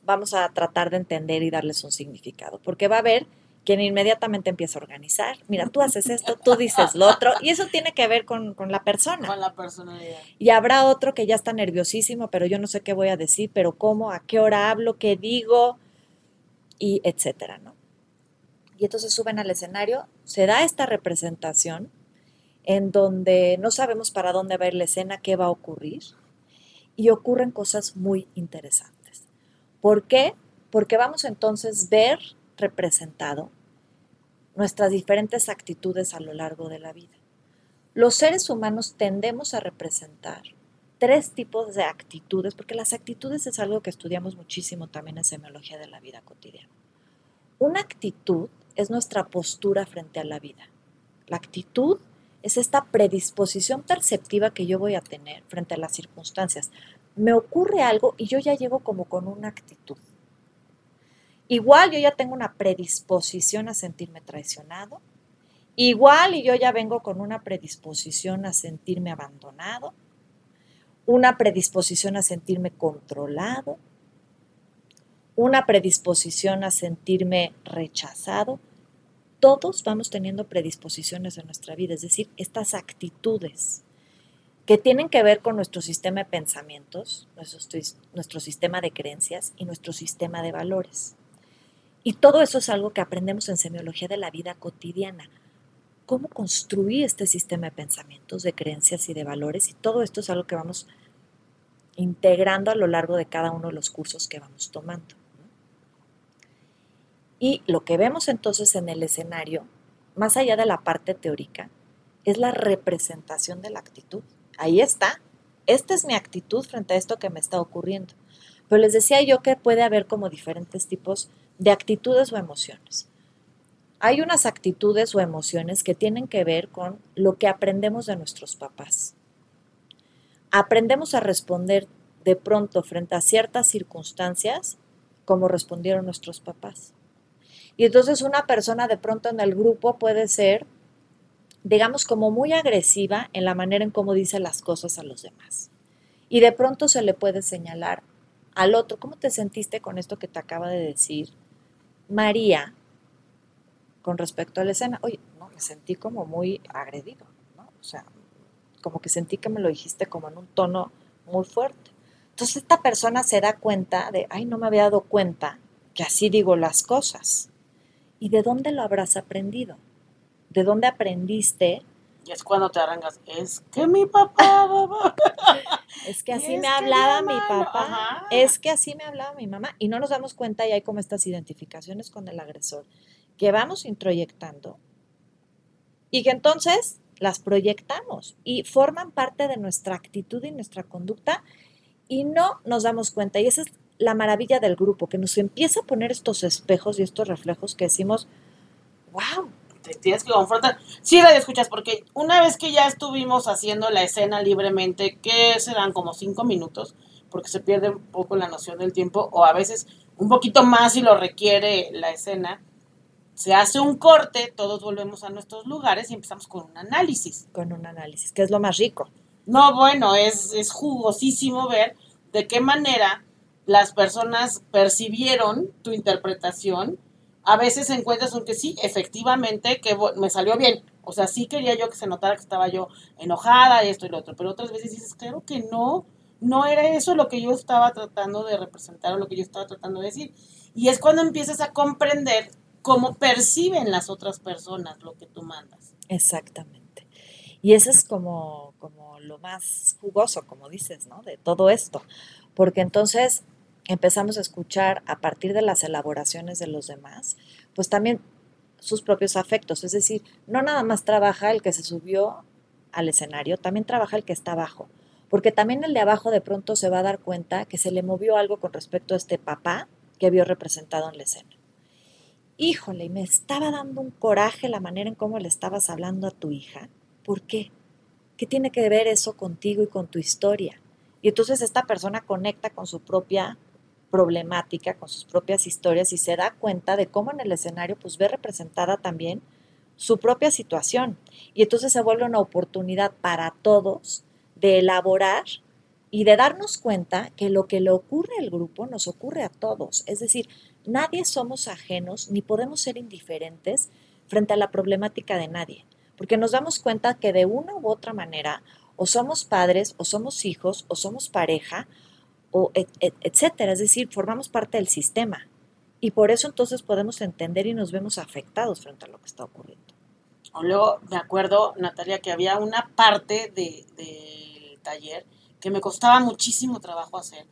vamos a tratar de entender y darles un significado, porque va a haber quien inmediatamente empieza a organizar. Mira, tú haces esto, tú dices lo otro, y eso tiene que ver con, con la persona. Con la personalidad. Y habrá otro que ya está nerviosísimo, pero yo no sé qué voy a decir, pero cómo, a qué hora hablo, qué digo, y etcétera, ¿no? Y entonces suben al escenario, se da esta representación en donde no sabemos para dónde va a ir la escena, qué va a ocurrir, y ocurren cosas muy interesantes. ¿Por qué? Porque vamos entonces a ver representado nuestras diferentes actitudes a lo largo de la vida. Los seres humanos tendemos a representar tres tipos de actitudes, porque las actitudes es algo que estudiamos muchísimo también en semiología de la vida cotidiana. Una actitud es nuestra postura frente a la vida. La actitud es esta predisposición perceptiva que yo voy a tener frente a las circunstancias. Me ocurre algo y yo ya llego como con una actitud. Igual yo ya tengo una predisposición a sentirme traicionado igual y yo ya vengo con una predisposición a sentirme abandonado, una predisposición a sentirme controlado, una predisposición a sentirme rechazado. Todos vamos teniendo predisposiciones en nuestra vida, es decir, estas actitudes que tienen que ver con nuestro sistema de pensamientos, nuestro, sistema de creencias y nuestro sistema de valores. Y todo eso es algo que aprendemos en semiología de la vida cotidiana. Cómo construir este sistema de pensamientos, de creencias y de valores. Y todo esto es algo que vamos integrando a lo largo de cada uno de los cursos que vamos tomando. Y lo que vemos entonces en el escenario, más allá de la parte teórica, es la representación de la actitud. Ahí está. Esta es mi actitud frente a esto que me está ocurriendo. Pero les decía yo que puede haber como diferentes tipos de actitudes o emociones. Hay unas actitudes o emociones que tienen que ver con lo que aprendemos de nuestros papás. Aprendemos a responder de pronto frente a ciertas circunstancias como respondieron nuestros papás. Y entonces una persona de pronto en el grupo puede ser, digamos, como muy agresiva en la manera en cómo dice las cosas a los demás. Y de pronto se le puede señalar al otro, ¿cómo te sentiste con esto que te acaba de decir María con respecto a la escena? Oye, no, me sentí como muy agredido, ¿no? O sea, como que sentí que me lo dijiste como en un tono muy fuerte. Entonces esta persona se da cuenta de, ay, no me había dado cuenta que así digo las cosas. ¿Y de dónde lo habrás aprendido? ¿De dónde aprendiste? Y es cuando te arrancas, es que mi papá, es que así me hablaba mi, papá, es que así me hablaba mi mamá. Y no nos damos cuenta y hay como estas identificaciones con el agresor que vamos introyectando y que entonces las proyectamos y forman parte de nuestra actitud y nuestra conducta y no nos damos cuenta. Y esa es la maravilla del grupo, que nos empieza a poner estos espejos y estos reflejos que decimos, wow. Te tienes que confrontar. Sí, la escuchas, porque una vez que ya estuvimos haciendo la escena libremente, que serán como cinco minutos, porque se pierde un poco la noción del tiempo, o a veces un poquito más si lo requiere la escena, se hace un corte, todos volvemos a nuestros lugares y empezamos con un análisis. Con un análisis, que es lo más rico. No, bueno, es, es jugosísimo ver de qué manera las personas percibieron tu interpretación, a veces encuentras un que sí, efectivamente, que me salió bien. O sea, sí quería yo que se notara que estaba yo enojada y esto y lo otro, pero otras veces dices, claro que no, no era eso lo que yo estaba tratando de representar o lo que yo estaba tratando de decir. Y es cuando empiezas a comprender cómo perciben las otras personas lo que tú mandas. Exactamente. Y eso es como, como lo más jugoso, como dices, ¿no? De todo esto. Porque entonces empezamos a escuchar a partir de las elaboraciones de los demás, pues también sus propios afectos. Es decir, no nada más trabaja el que se subió al escenario, también trabaja el que está abajo. Porque también el de abajo de pronto se va a dar cuenta que se le movió algo con respecto a este papá que vio representado en la escena. Híjole, me estaba dando un coraje la manera en cómo le estabas hablando a tu hija. ¿Por qué? ¿Qué tiene que ver eso contigo y con tu historia? Y entonces esta persona conecta con su propia problemática, con sus propias historias y se da cuenta de cómo en el escenario pues ve representada también su propia situación. Y entonces se vuelve una oportunidad para todos de elaborar y de darnos cuenta que lo que le ocurre al grupo nos ocurre a todos. Es decir, nadie somos ajenos ni podemos ser indiferentes frente a la problemática de nadie, porque nos damos cuenta que de una u otra manera o somos padres, o somos hijos, o somos pareja, o etcétera. Es decir, formamos parte del sistema. Y por eso entonces podemos entender y nos vemos afectados frente a lo que está ocurriendo. Luego me acuerdo, Natalia, que había una parte del de taller que me costaba muchísimo trabajo hacer,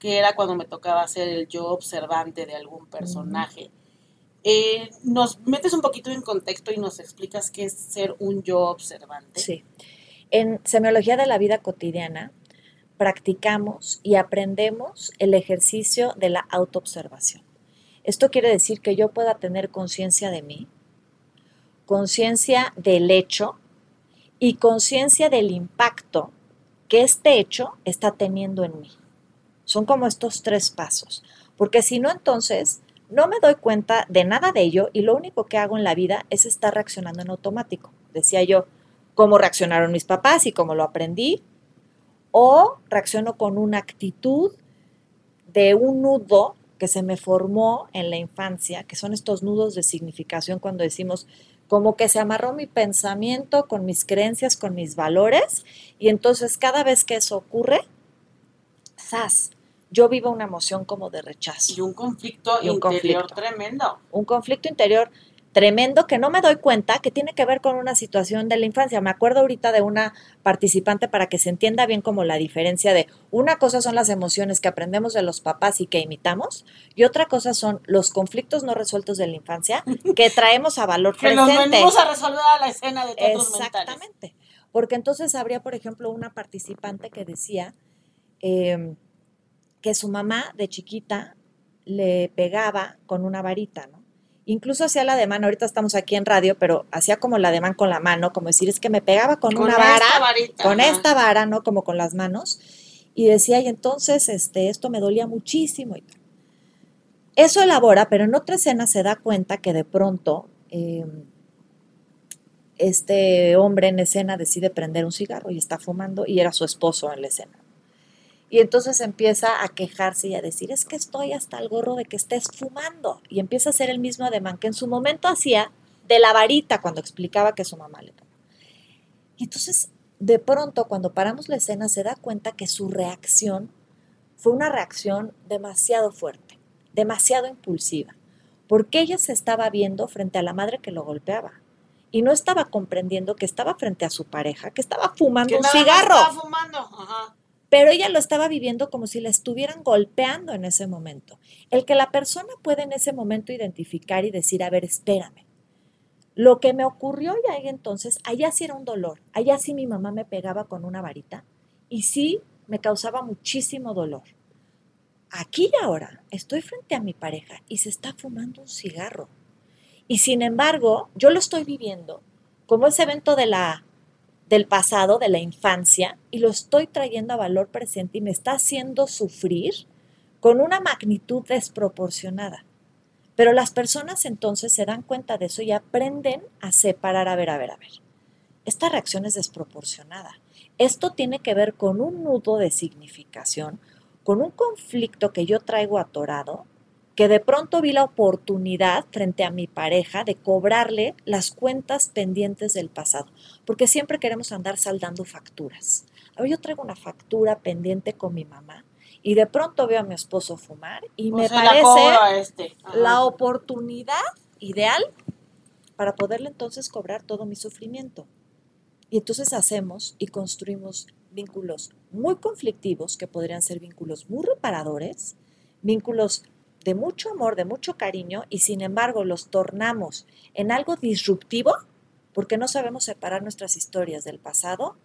que era cuando me tocaba hacer el yo observante de algún personaje. Eh, ¿Nos metes un poquito en contexto y nos explicas qué es ser un yo observante? Sí. En semiología de la vida cotidiana practicamos y aprendemos el ejercicio de la autoobservación. Esto quiere decir que yo pueda tener conciencia de mí, conciencia del hecho y conciencia del impacto que este hecho está teniendo en mí. Son como estos tres pasos, porque si no entonces no me doy cuenta de nada de ello y lo único que hago en la vida es estar reaccionando en automático. Decía yo, cómo reaccionaron mis papás y cómo lo aprendí, o reacciono con una actitud de un nudo que se me formó en la infancia, que son estos nudos de significación cuando decimos como que se amarró mi pensamiento con mis creencias, con mis valores, y entonces cada vez que eso ocurre, ¡zas! Yo vivo una emoción como de rechazo. Y un conflicto interior tremendo. Un conflicto interior tremendo que no me doy cuenta que tiene que ver con una situación de la infancia. Me acuerdo ahorita de una participante para que se entienda bien como la diferencia de una cosa son las emociones que aprendemos de los papás y que imitamos y otra cosa son los conflictos no resueltos de la infancia que traemos a valor que presente. Que venimos a resolver a la escena de todos Exactamente. Porque entonces habría, por ejemplo, una participante que decía em, que su mamá de chiquita le pegaba con una varita, ¿no? Incluso hacía la ademán, ahorita estamos aquí en radio, pero hacía como la ademán con la mano, como decir, es que me pegaba con, una vara, con esta vara, ¿no? Como con las manos, y decía, y entonces este, esto me dolía muchísimo. Eso elabora, pero en otra escena se da cuenta que de pronto em, este hombre en escena decide prender un cigarro y está fumando, y era su esposo en la escena. Y entonces empieza a quejarse y a decir, es que estoy hasta el gorro de que estés fumando. Y empieza a hacer el mismo ademán que en su momento hacía de la varita cuando explicaba que su mamá le tomó. Y entonces, de pronto, cuando paramos la escena, se da cuenta que su reacción fue una reacción demasiado fuerte, demasiado impulsiva, porque ella se estaba viendo frente a la madre que lo golpeaba y no estaba comprendiendo que estaba frente a su pareja, que estaba fumando un cigarro. Estaba fumando. Ajá pero ella lo estaba viviendo como si la estuvieran golpeando en ese momento. El que la persona puede en ese momento identificar y decir, a ver, espérame. Lo que me ocurrió y ahí entonces, allá sí era un dolor, allá sí mi mamá me pegaba con una varita y sí me causaba muchísimo dolor. Aquí y ahora estoy frente a mi pareja y se está fumando un cigarro. Y sin embargo, yo lo estoy viviendo como ese evento de la del pasado, de la infancia, y lo estoy trayendo a valor presente y me está haciendo sufrir con una magnitud desproporcionada. Pero las personas entonces se dan cuenta de eso y aprenden a separar, a ver, a ver, a ver. Esta reacción es desproporcionada. Esto tiene que ver con un nudo de significación, con un conflicto que yo traigo atorado que de pronto vi la oportunidad frente a mi pareja de cobrarle las cuentas pendientes del pasado, porque siempre queremos andar saldando facturas. Ahora yo traigo una factura pendiente con mi mamá y de pronto veo a mi esposo fumar y me parece este. la oportunidad ideal para poderle entonces cobrar todo mi sufrimiento. Y entonces hacemos y construimos vínculos muy conflictivos, que podrían ser vínculos muy reparadores, vínculos de mucho amor, de mucho cariño, y sin embargo los tornamos en algo disruptivo porque no sabemos separar nuestras historias del pasado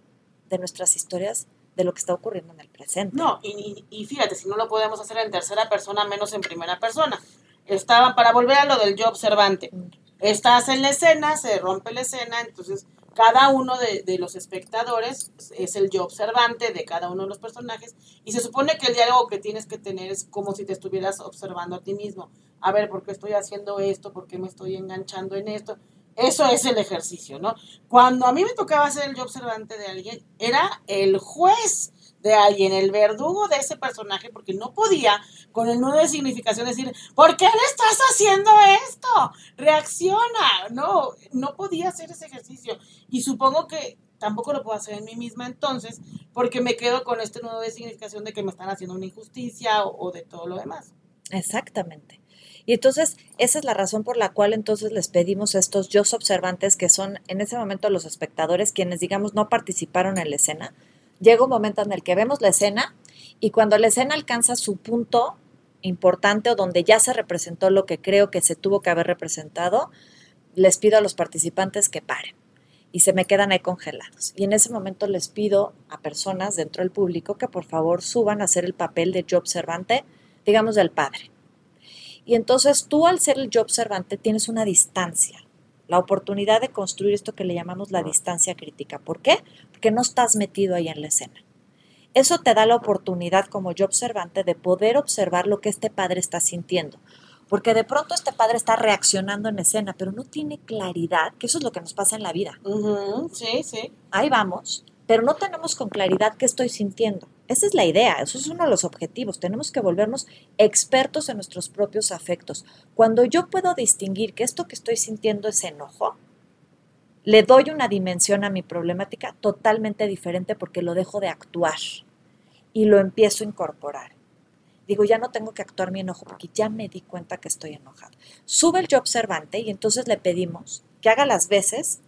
de nuestras historias de lo que está ocurriendo en el presente. No, y, fíjate, si no lo podemos hacer en tercera persona, menos en primera persona. Estaba, para volver a lo del yo observante, mm. estás en la escena, se rompe la escena, entonces cada uno de, los espectadores es el yo observante de cada uno de los personajes y se supone que el diálogo que tienes que tener es como si te estuvieras observando a ti mismo. A ver, ¿por qué estoy haciendo esto? ¿Por qué me estoy enganchando en esto? Eso es el ejercicio, ¿no? Cuando a mí me tocaba ser el yo observante de alguien, era el juez de alguien, el verdugo de ese personaje, porque no podía con el nudo de significación decir, ¿por qué le estás haciendo esto? Reacciona. No, no podía hacer ese ejercicio. Y supongo que tampoco lo puedo hacer en mí misma entonces, porque me quedo con este nudo de significación de que me están haciendo una injusticia o, de todo lo demás. Exactamente. Y entonces, esa es la razón por la cual entonces les pedimos a estos yo observantes que son en ese momento los espectadores quienes, digamos, no participaron en la escena, llega un momento en el que vemos la escena y cuando la escena alcanza su punto importante o donde ya se representó lo que creo que se tuvo que haber representado, les pido a los participantes que paren y se me quedan ahí congelados. Y en ese momento les pido a personas dentro del público que por favor suban a hacer el papel de yo observante, digamos del padre. Y entonces tú al ser el yo observante tienes una distancia la oportunidad de construir esto que le llamamos la distancia crítica. ¿Por qué? Porque no estás metido ahí en la escena. Eso te da la oportunidad como yo observante de poder observar lo que este padre está sintiendo. Porque de pronto este padre está reaccionando en escena, pero no tiene claridad, que eso es lo que nos pasa en la vida. Sí, sí. Ahí vamos, pero no tenemos con claridad qué estoy sintiendo. Esa es la idea, eso es uno de los objetivos. Tenemos que volvernos expertos en nuestros propios afectos. Cuando yo puedo distinguir que esto que estoy sintiendo es enojo, le doy una dimensión a mi problemática totalmente diferente porque lo dejo de actuar y lo empiezo a incorporar. Digo, ya no tengo que actuar mi enojo porque ya me di cuenta que estoy enojado. Sube el yo observante y entonces le pedimos que haga las veces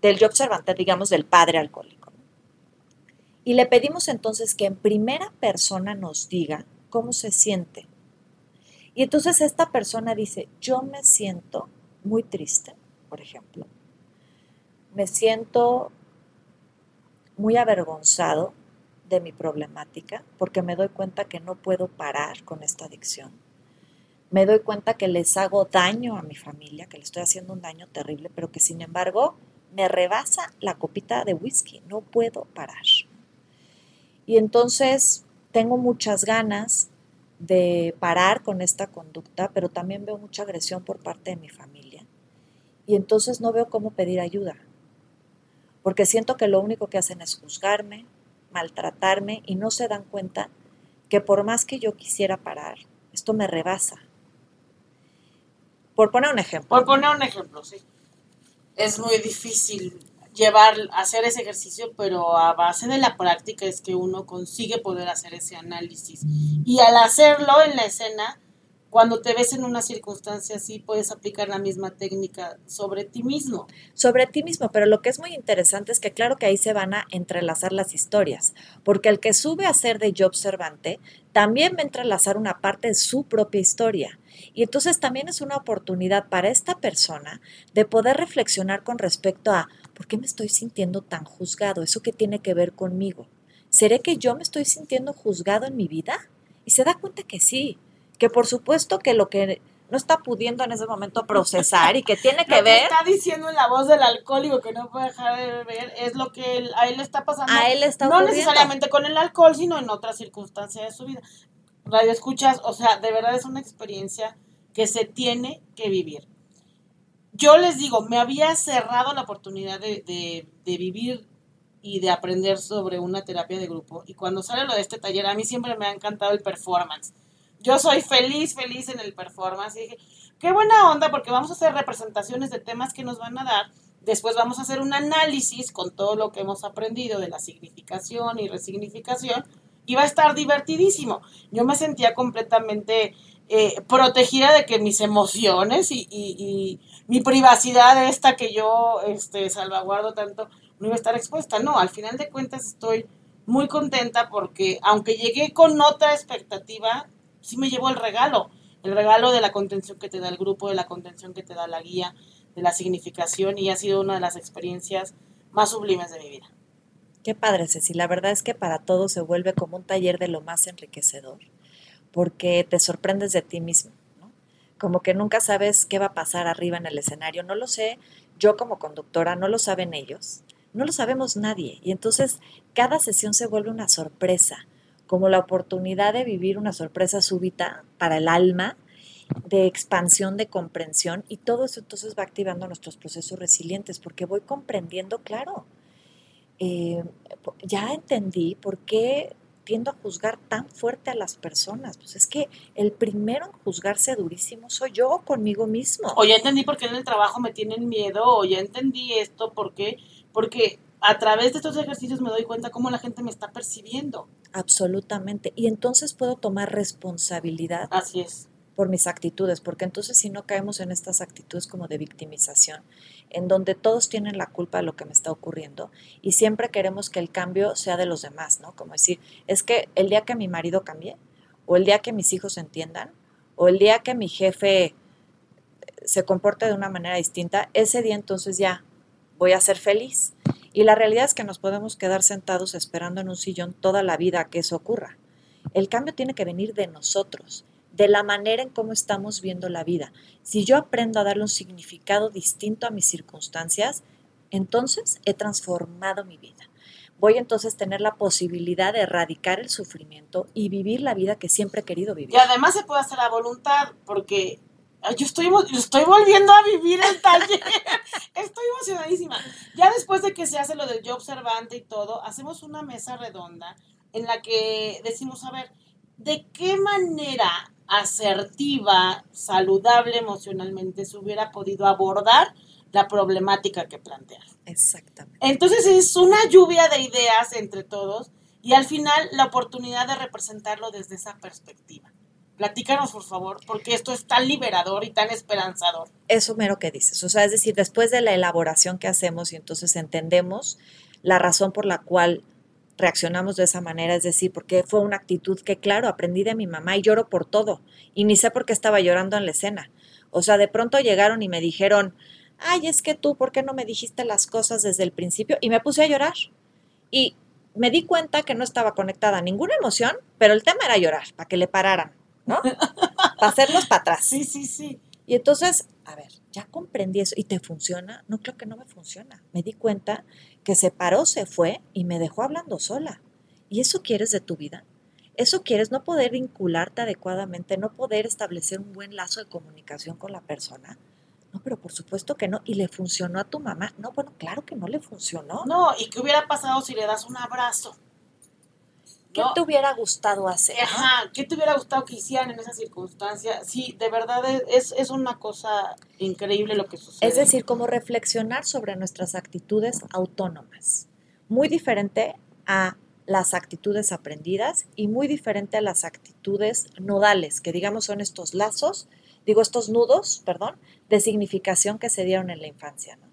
del yo observante, digamos, del padre alcohólico. Y le pedimos entonces que en primera persona nos diga cómo se siente. Y entonces esta persona dice, yo me siento muy triste, por ejemplo. Me siento muy avergonzado de mi problemática porque me doy cuenta que no puedo parar con esta adicción. Me doy cuenta que les hago daño a mi familia, que le estoy haciendo un daño terrible, pero que sin embargo me rebasa la copita de whisky, no puedo parar. Y entonces tengo muchas ganas de parar con esta conducta, pero también veo mucha agresión por parte de mi familia. Y entonces no veo cómo pedir ayuda, porque siento que lo único que hacen es juzgarme, maltratarme y no se dan cuenta que por más que yo quisiera parar, esto me rebasa. Por poner un ejemplo. Por poner un ejemplo, sí. Es muy difícil llevar, hacer ese ejercicio, pero a base de la práctica es que uno consigue poder hacer ese análisis. Y al hacerlo en la escena, cuando te ves en una circunstancia así, puedes aplicar la misma técnica sobre ti mismo. sobre ti mismo, pero lo que es muy interesante es que claro que ahí se van a entrelazar las historias, porque el que sube a ser de yo observante también va a entrelazar una parte de su propia historia. Y entonces también es una oportunidad para esta persona de poder reflexionar con respecto a ¿por qué me estoy sintiendo tan juzgado? ¿Eso qué tiene que ver conmigo? ¿Seré que yo me estoy sintiendo juzgado en mi vida? Y se da cuenta que sí, que por supuesto que lo que no está pudiendo en ese momento procesar y que tiene Lo que ver, está diciendo en la voz del alcohólico que no puede dejar de beber es lo que él- a él le está pasando. a él le está no necesariamente con el alcohol, sino en otras circunstancias de su vida. Radio escuchas, o sea, de verdad es una experiencia que se tiene que vivir. Yo les digo, me había cerrado la oportunidad de, de- vivir y de aprender sobre una terapia de grupo. Y cuando sale lo de este taller, a mí siempre me ha encantado el performance. Yo soy feliz, feliz en el performance. Y dije, qué buena onda, porque vamos a hacer representaciones de temas que nos van a dar. Después vamos a hacer un análisis con todo lo que hemos aprendido de la significación y resignificación. Y va a estar divertidísimo. Yo me sentía completamente eh, protegida de que mis emociones y, y- mi privacidad esta que yo este, salvaguardo tanto no iba a estar expuesta. No, al final de cuentas estoy muy contenta porque aunque llegué con otra expectativa, sí me llevó el regalo. El regalo de la contención que te da el grupo, de la contención que te da la guía, de la significación y ha sido una de las experiencias más sublimes de mi vida. Qué padre, Ceci. La verdad es que para todos se vuelve como un taller de lo más enriquecedor, porque te sorprendes de ti mismo. Como que nunca sabes qué va a pasar arriba en el escenario. No lo sé yo como conductora, no lo saben ellos, no lo sabemos nadie. Y entonces cada sesión se vuelve una sorpresa, como la oportunidad de vivir una sorpresa súbita para el alma, de expansión, de comprensión, y todo eso entonces va activando nuestros procesos resilientes, porque voy comprendiendo, claro, eh, ya entendí por qué tiendo a juzgar tan fuerte a las personas. Pues es que el primero en juzgarse durísimo soy yo conmigo mismo. O ya entendí por qué en el trabajo me tienen miedo, o ya entendí esto, ¿por qué? Porque a través de estos ejercicios me doy cuenta cómo la gente me está percibiendo. Absolutamente. Y entonces puedo tomar responsabilidad Así es. por mis actitudes, porque entonces si no caemos en estas actitudes como de victimización, en donde todos tienen la culpa de lo que me está ocurriendo y siempre queremos que el cambio sea de los demás, ¿no? Como decir, es que el día que mi marido cambie, o el día que mis hijos entiendan, o el día que mi jefe se comporte de una manera distinta, ese día entonces ya voy a ser feliz. Y la realidad es que nos podemos quedar sentados esperando en un sillón toda la vida que eso ocurra. El cambio tiene que venir de nosotros, de la manera en cómo estamos viendo la vida. Si yo aprendo a darle un significado distinto a mis circunstancias, entonces he transformado mi vida. Voy entonces a tener la posibilidad de erradicar el sufrimiento y vivir la vida que siempre he querido vivir. Y además se puede hacer a voluntad, porque yo estoy, estoy volviendo a vivir el taller. estoy emocionadísima. Ya después de que se hace lo del yo observante y todo, hacemos una mesa redonda en la que decimos, a ver, ¿de qué manera asertiva, saludable emocionalmente se hubiera podido abordar la problemática que plantea? Exactamente. Entonces es una lluvia de ideas entre todos y al final la oportunidad de representarlo desde esa perspectiva. Platícanos, por favor, porque esto es tan liberador y tan esperanzador. Eso mero que dices. O sea, es decir, después de la elaboración que hacemos y entonces entendemos la razón por la cual reaccionamos de esa manera, es decir, porque fue una actitud que, claro, aprendí de mi mamá y lloro por todo. Y ni sé por qué estaba llorando en la escena. O sea, de pronto llegaron y me dijeron, ay, es que tú, ¿por qué no me dijiste las cosas desde el principio? Y me puse a llorar. Y me di cuenta que no estaba conectada a ninguna emoción, pero el tema era llorar, para que le pararan. ¿no? Para hacerlos para atrás. Sí, sí, sí. Y entonces, a ver, ya comprendí eso. ¿Y te funciona? No creo que no me funciona. Me di cuenta que se paró, se fue y me dejó hablando sola. ¿Y eso quieres de tu vida? ¿Eso quieres no poder vincularte adecuadamente, no poder establecer un buen lazo de comunicación con la persona? No, pero por supuesto que no. ¿Y le funcionó a tu mamá? No, bueno, claro que no le funcionó. No, ¿y qué hubiera pasado si le das un abrazo? ¿Qué te hubiera gustado hacer? Ajá, ¿qué te hubiera gustado que hicieran en esa circunstancia? Sí, de verdad es, es una cosa increíble lo que sucede. Es decir, como reflexionar sobre nuestras actitudes autónomas. Muy diferente a las actitudes aprendidas y muy diferente a las actitudes nodales, que digamos son estos lazos, digo estos nudos, perdón, de significación que se dieron en la infancia. ¿no?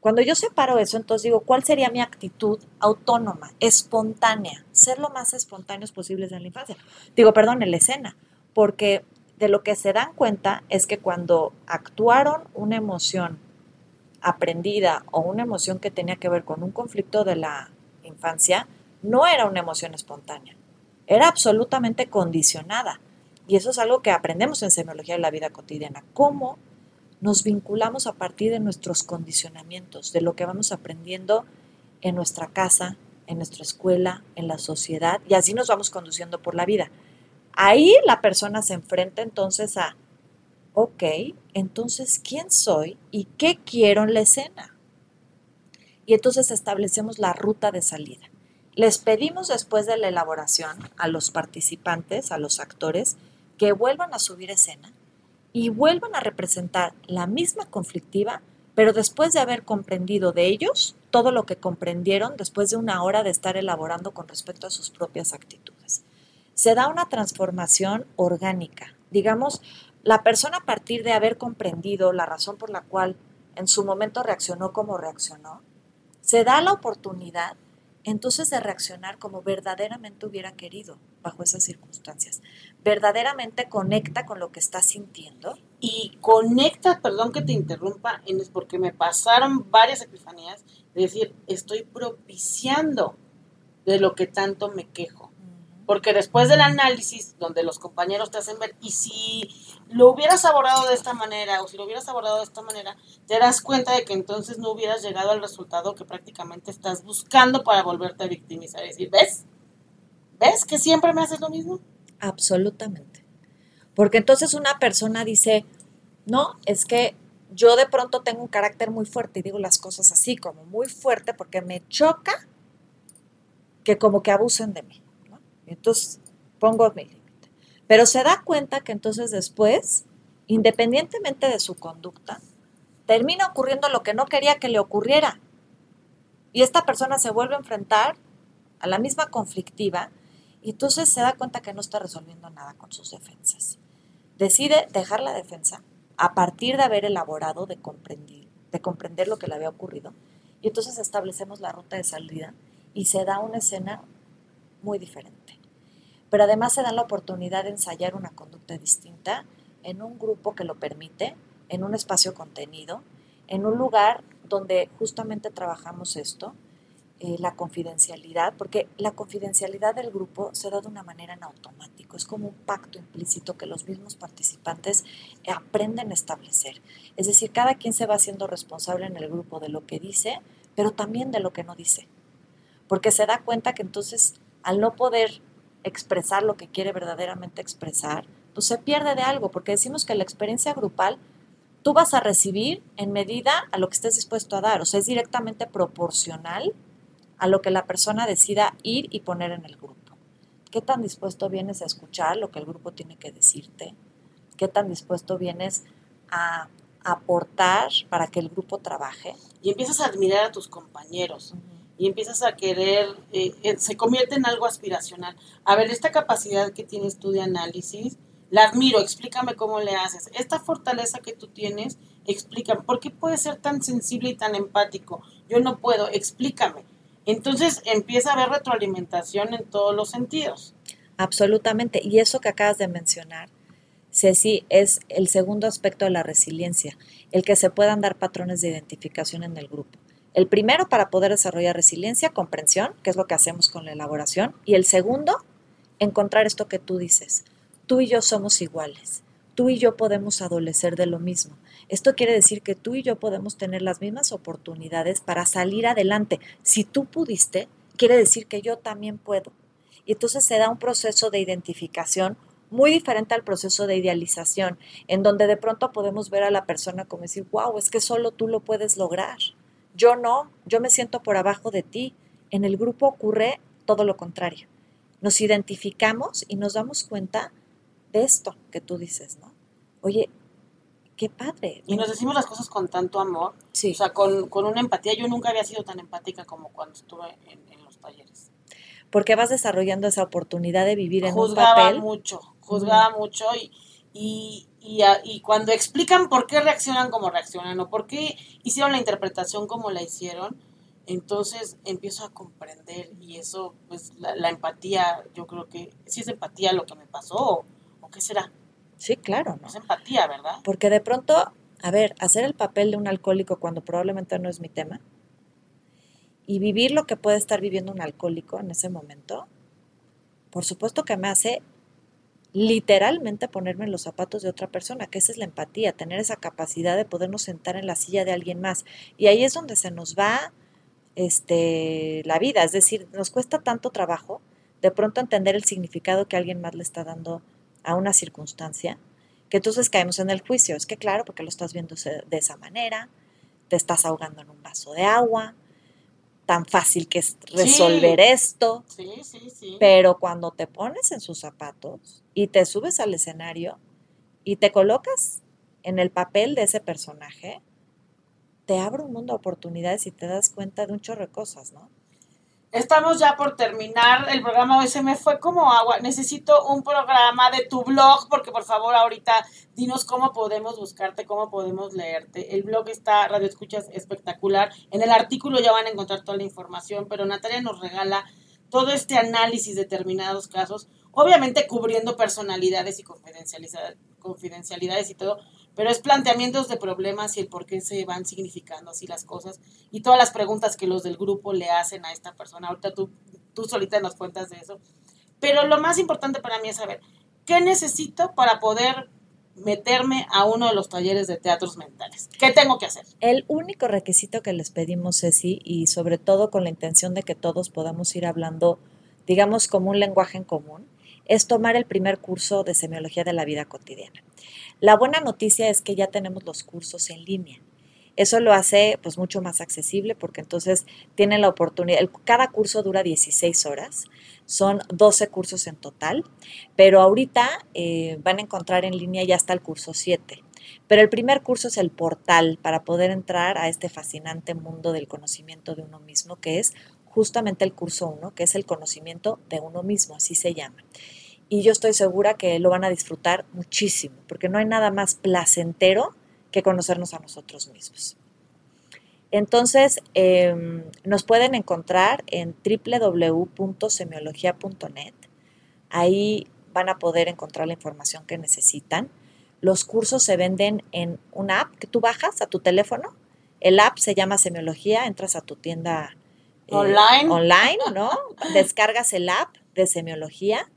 Cuando yo separo eso, entonces digo, ¿cuál sería mi actitud autónoma, espontánea? Ser lo más espontáneos posibles en la infancia. Digo, perdón, en la escena, porque de lo que se dan cuenta es que cuando actuaron una emoción aprendida o una emoción que tenía que ver con un conflicto de la infancia, no era una emoción espontánea, era absolutamente condicionada. Y eso es algo que aprendemos en semiología de la vida cotidiana, cómo nos vinculamos a partir de nuestros condicionamientos, de lo que vamos aprendiendo en nuestra casa, en nuestra escuela, en la sociedad, y así nos vamos conduciendo por la vida. Ahí la persona se enfrenta entonces a, ok, entonces, ¿quién soy y qué quiero en la escena? Y entonces establecemos la ruta de salida. Les pedimos después de la elaboración a los participantes, a los actores, que vuelvan a subir escena y vuelvan a representar la misma conflictiva, pero después de haber comprendido de ellos todo lo que comprendieron después de una hora de estar elaborando con respecto a sus propias actitudes. Se da una transformación orgánica. Digamos, la persona a partir de haber comprendido la razón por la cual en su momento reaccionó como reaccionó, se da la oportunidad entonces de reaccionar como verdaderamente hubiera querido bajo esas circunstancias. Verdaderamente conecta con lo que está sintiendo. Y conecta, perdón que te interrumpa, porque me pasaron varias epifanías de decir, estoy propiciando de lo que tanto me quejo. Porque después del análisis, donde los compañeros te hacen ver, y si lo hubieras abordado de esta manera, o si lo hubieras abordado de esta manera, te das cuenta de que entonces no hubieras llegado al resultado que prácticamente estás buscando para volverte a victimizar. Es decir, ¿ves? ¿Ves que siempre me haces lo mismo? Absolutamente. Porque entonces una persona dice, no, es que yo de pronto tengo un carácter muy fuerte y digo las cosas así, como muy fuerte, porque me choca que como que abusen de mí. Entonces pongo mi límite. Pero se da cuenta que entonces después, independientemente de su conducta, termina ocurriendo lo que no quería que le ocurriera. Y esta persona se vuelve a enfrentar a la misma conflictiva y entonces se da cuenta que no está resolviendo nada con sus defensas. Decide dejar la defensa a partir de haber elaborado, de comprender, de comprender lo que le había ocurrido. Y entonces establecemos la ruta de salida y se da una escena muy diferente pero además se da la oportunidad de ensayar una conducta distinta en un grupo que lo permite, en un espacio contenido, en un lugar donde justamente trabajamos esto, eh, la confidencialidad, porque la confidencialidad del grupo se da de una manera en automático, es como un pacto implícito que los mismos participantes aprenden a establecer. Es decir, cada quien se va haciendo responsable en el grupo de lo que dice, pero también de lo que no dice, porque se da cuenta que entonces al no poder expresar lo que quiere verdaderamente expresar, pues se pierde de algo, porque decimos que la experiencia grupal tú vas a recibir en medida a lo que estés dispuesto a dar, o sea, es directamente proporcional a lo que la persona decida ir y poner en el grupo. ¿Qué tan dispuesto vienes a escuchar lo que el grupo tiene que decirte? ¿Qué tan dispuesto vienes a aportar para que el grupo trabaje? Y empiezas a admirar a tus compañeros. Y empiezas a querer, eh, eh, se convierte en algo aspiracional. A ver, esta capacidad que tienes tú de análisis, la admiro, explícame cómo le haces. Esta fortaleza que tú tienes, explícame. ¿Por qué puedes ser tan sensible y tan empático? Yo no puedo, explícame. Entonces empieza a haber retroalimentación en todos los sentidos. Absolutamente. Y eso que acabas de mencionar, Ceci, es el segundo aspecto de la resiliencia, el que se puedan dar patrones de identificación en el grupo. El primero, para poder desarrollar resiliencia, comprensión, que es lo que hacemos con la elaboración. Y el segundo, encontrar esto que tú dices. Tú y yo somos iguales. Tú y yo podemos adolecer de lo mismo. Esto quiere decir que tú y yo podemos tener las mismas oportunidades para salir adelante. Si tú pudiste, quiere decir que yo también puedo. Y entonces se da un proceso de identificación muy diferente al proceso de idealización, en donde de pronto podemos ver a la persona como decir, wow, es que solo tú lo puedes lograr. Yo no, yo me siento por abajo de ti. En el grupo ocurre todo lo contrario. Nos identificamos y nos damos cuenta de esto que tú dices, ¿no? Oye, qué padre. Y nos decimos las cosas con tanto amor, sí. o sea, con, una empatía. Yo nunca había sido tan empática como cuando estuve en, los talleres. Porque vas desarrollando esa oportunidad de vivir en un papel. mucho, juzgaba mucho y, y, y, y, cuando explican por qué reaccionan como reaccionan o por qué hicieron la interpretación como la hicieron, entonces empiezo a comprender y eso, pues la, empatía, yo creo que sí es empatía lo que me pasó o, o qué será. Sí, claro. ¿no? Es empatía, ¿verdad? Porque de pronto, a ver, hacer el papel de un alcohólico cuando probablemente no es mi tema y vivir lo que puede estar viviendo un alcohólico en ese momento, por supuesto que me hace literalmente ponerme en los zapatos de otra persona, que esa es la empatía, tener esa capacidad de podernos sentar en la silla de alguien más. Y ahí es donde se nos va este, la vida, es decir, nos cuesta tanto trabajo de pronto entender el significado que alguien más le está dando a una circunstancia, que entonces caemos en el juicio. Es que claro, porque lo estás viendo de esa manera, te estás ahogando en un vaso de agua, tan fácil que es resolver esto. Sí, sí, sí. Pero cuando te pones en sus zapatos y te subes al escenario y te colocas en el papel de ese personaje, te abre un mundo de oportunidades y te das cuenta de un chorro de cosas, ¿no? Estamos ya por terminar el programa hoy. Se me fue como agua. Necesito un programa de tu blog, porque por favor, ahorita dinos cómo podemos buscarte, cómo podemos leerte. El blog está, Radio Escuchas, espectacular. En el artículo ya van a encontrar toda la información, pero Natalia nos regala todo este análisis de determinados casos, obviamente cubriendo personalidades y confidencialidades y todo, pero es planteamientos de problemas y el por qué se van significando así las cosas y todas las preguntas que los del grupo le hacen a esta persona. Ahorita tú, tú solita nos cuentas de eso. Pero lo más importante para mí es saber qué necesito para poder meterme a uno de los talleres de teatros mentales. ¿Qué tengo que hacer? El único requisito que les pedimos, Ceci, y sobre todo con la intención de que todos podamos ir hablando, digamos, como un lenguaje en común, es tomar el primer curso de semiología de la vida cotidiana. La buena noticia es que ya tenemos los cursos en línea. Eso lo hace pues mucho más accesible porque entonces tienen la oportunidad, cada curso dura 16 horas, son 12 cursos en total, pero ahorita eh, van a encontrar en línea ya hasta el curso 7. Pero el primer curso es el portal para poder entrar a este fascinante mundo del conocimiento de uno mismo, que es justamente el curso 1, que es el conocimiento de uno mismo, así se llama y yo estoy segura que lo van a disfrutar muchísimo, porque no hay nada más placentero que conocernos a nosotros mismos. Entonces, em, nos pueden encontrar en www.semiología.net. Ahí van a poder encontrar la información que necesitan. Los cursos se venden en una app que tú bajas a tu teléfono. El app se llama Semiología, entras a tu tienda eh, online. online, ¿no? Descargas el app de Semiología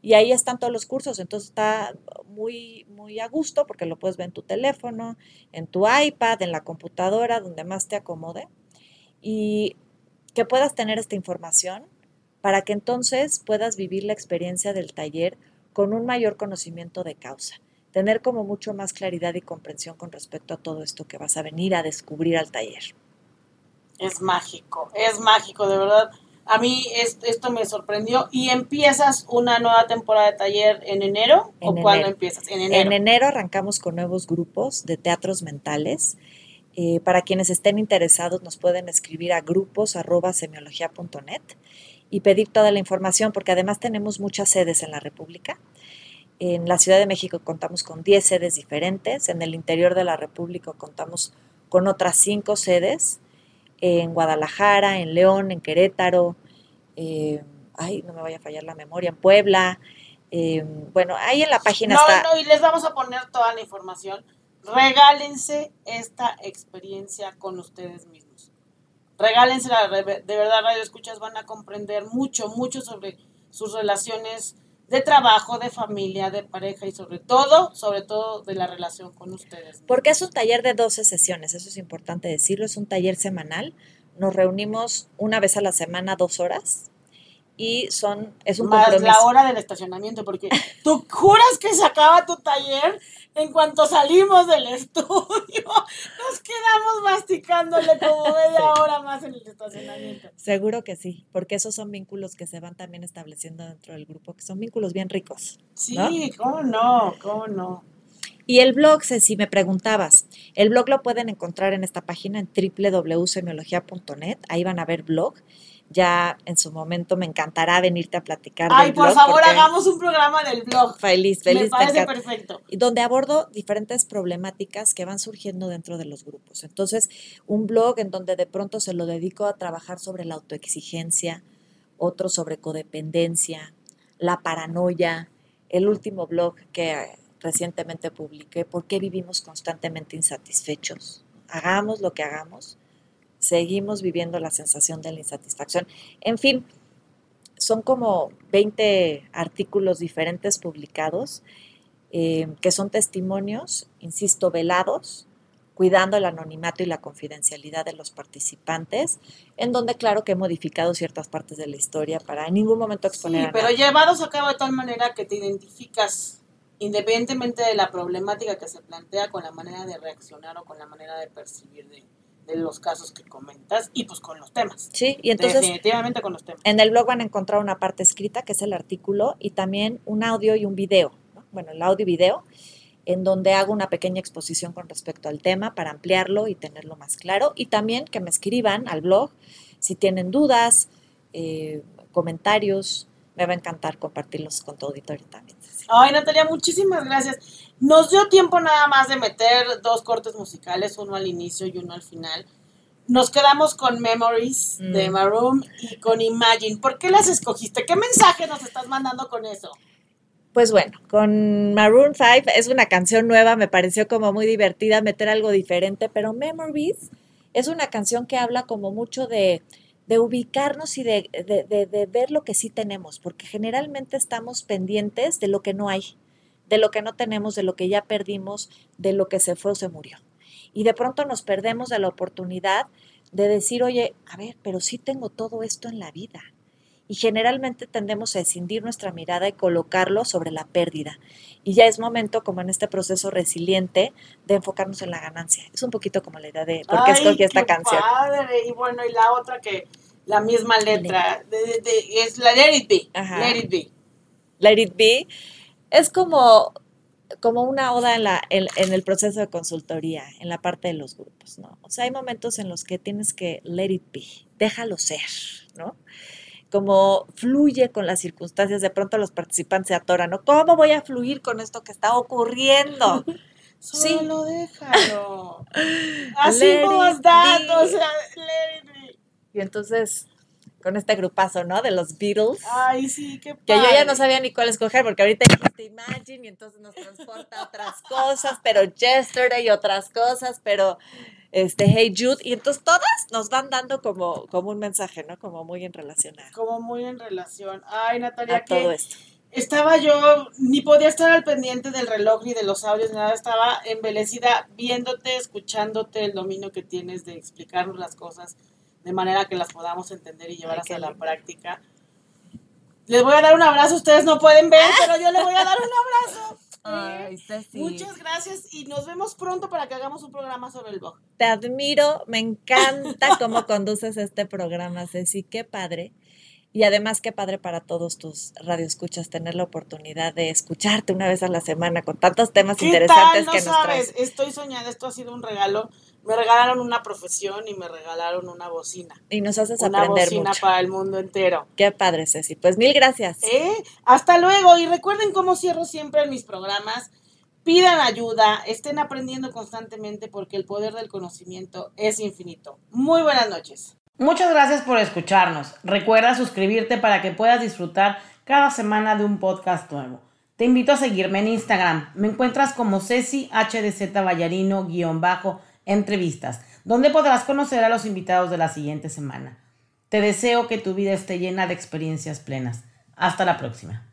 y ahí están todos los cursos, entonces está muy, muy a gusto porque lo puedes ver en tu teléfono, en tu iPad, en la computadora, donde más te acomode. Y que puedas tener esta información para que entonces puedas vivir la experiencia del taller con un mayor conocimiento de causa. Tener como mucho más claridad y comprensión con respecto a todo esto que vas a venir a descubrir al taller. Es mágico, es mágico, de verdad. A mí esto me sorprendió. ¿Y empiezas una nueva temporada de taller en enero? ¿O cuándo empiezas? En enero. En enero arrancamos con nuevos grupos de teatros mentales. Eh, para quienes estén interesados nos pueden escribir a grupos.semiología.net y pedir toda la información porque además tenemos muchas sedes en la República. En la Ciudad de México contamos con 10 sedes diferentes, en el interior de la República contamos con otras 5 sedes, en Guadalajara, en León, en Querétaro, eh, ay, no me vaya a fallar la memoria, en Puebla. Eh, bueno, ahí en la página está. No, y les vamos a poner toda la información. Regálense esta experiencia con ustedes mismos. Regálense, de verdad, Radio Escuchas van a comprender mucho, mucho sobre sus relaciones de trabajo, de familia, de pareja y sobre todo, sobre todo de la relación con ustedes. Porque es un taller de 12 sesiones, eso es importante decirlo, es un taller semanal. Nos reunimos una vez a la semana, dos horas, y son, es un Más la hora del estacionamiento, porque tú juras que se acaba tu taller en cuanto salimos del estudio. Nos quedamos masticándole como media hora más en el estacionamiento. Seguro que sí, porque esos son vínculos que se van también estableciendo dentro del grupo, que son vínculos bien ricos. Sí, cómo no, cómo no. Y el blog, si me preguntabas, el blog lo pueden encontrar en esta página en www.semiología.net, ahí van a ver blog ya en su momento me encantará venirte a platicar. Ay, por favor, hagamos un programa del blog. Feliz, feliz. Me parece perfecto. Y donde abordo diferentes problemáticas que van surgiendo dentro de los grupos. Entonces, un blog en donde de pronto se lo dedico a trabajar sobre la autoexigencia, otro sobre codependencia, la paranoia, el último blog que recientemente publiqué, ¿por qué vivimos constantemente insatisfechos? Hagamos lo que hagamos seguimos viviendo la sensación de la insatisfacción. En fin, son como 20 artículos diferentes publicados eh, que son testimonios, insisto, velados, cuidando el anonimato y la confidencialidad de los participantes, en donde claro que he modificado ciertas partes de la historia para en ningún momento exponer. Sí, pero llevados a cabo de tal manera que te identificas independientemente de la problemática que se plantea con la manera de reaccionar o con la manera de percibir de, de los casos que comentas y pues con los temas. Sí, y entonces definitivamente con los temas. En el blog van a encontrar una parte escrita que es el artículo y también un audio y un video, bueno, el audio y video en donde hago una pequeña exposición con respecto al tema para ampliarlo y tenerlo más claro y también que me escriban al blog si tienen dudas, eh, comentarios, me va a encantar compartirlos con tu auditorio también. Ay, Natalia, muchísimas gracias. Nos dio tiempo nada más de meter dos cortes musicales, uno al inicio y uno al final. Nos quedamos con Memories de mm. Maroon y con Imagine. ¿Por qué las escogiste? ¿Qué mensaje nos estás mandando con eso? Pues bueno, con Maroon 5 es una canción nueva, me pareció como muy divertida meter algo diferente, pero Memories es una canción que habla como mucho de, de ubicarnos y de, de, de, ver lo que sí tenemos, porque generalmente estamos pendientes de lo que no hay de lo que no tenemos, de lo que ya perdimos, de lo que se fue o se murió. Y de pronto nos perdemos de la oportunidad de decir, oye, a ver, pero sí tengo todo esto en la vida. Y generalmente tendemos a escindir nuestra mirada y colocarlo sobre la pérdida. Y ya es momento, como en este proceso resiliente, de enfocarnos en la ganancia. Es un poquito como la idea de por qué escogí esta canción. Padre. Y bueno, y la otra que, la misma letra, es la Let It Be. Let It Be. Let It Be es como, como una oda en, la, en, el proceso de consultoría, en la parte de los grupos, ¿no? O sea, hay momentos en los que tienes que let it be, déjalo ser, ¿no? Como fluye con las circunstancias, de pronto los participantes se atoran, ¿no? ¿Cómo voy a fluir con esto que está ocurriendo? Solo sí. déjalo. Así vos datos, o sea, let it be. Y entonces con este grupazo, ¿no? De los Beatles. Ay, sí, qué padre. Que yo ya no sabía ni cuál escoger, porque ahorita dijiste Imagine y entonces nos transporta a otras cosas, pero Yesterday y otras cosas, pero este Hey Jude, y entonces todas nos van dando como, como un mensaje, ¿no? Como muy en relación Como muy en relación. Ay, Natalia, que todo esto. Estaba yo, ni podía estar al pendiente del reloj ni de los audios, nada, estaba embelecida viéndote, escuchándote, el dominio que tienes de explicarnos las cosas de manera que las podamos entender y llevar hacia la práctica. Les voy a dar un abrazo, ustedes no pueden ver, pero yo le voy a dar un abrazo. Ay, Ceci. Muchas gracias y nos vemos pronto para que hagamos un programa sobre el blog. Te admiro, me encanta cómo conduces este programa, Ceci, qué padre. Y además, qué padre para todos tus radioescuchas tener la oportunidad de escucharte una vez a la semana con tantos temas ¿Qué interesantes tal? No que nos sabes, traes. estoy soñando, esto ha sido un regalo. Me regalaron una profesión y me regalaron una bocina. Y nos haces Una aprender bocina mucho. para el mundo entero. Qué padre, Ceci. Pues mil gracias. ¿Eh? Hasta luego y recuerden cómo cierro siempre en mis programas. Pidan ayuda, estén aprendiendo constantemente porque el poder del conocimiento es infinito. Muy buenas noches. Muchas gracias por escucharnos. Recuerda suscribirte para que puedas disfrutar cada semana de un podcast nuevo. Te invito a seguirme en Instagram. Me encuentras como Ceci HDZ Vallarino guion bajo entrevistas, donde podrás conocer a los invitados de la siguiente semana. Te deseo que tu vida esté llena de experiencias plenas. Hasta la próxima.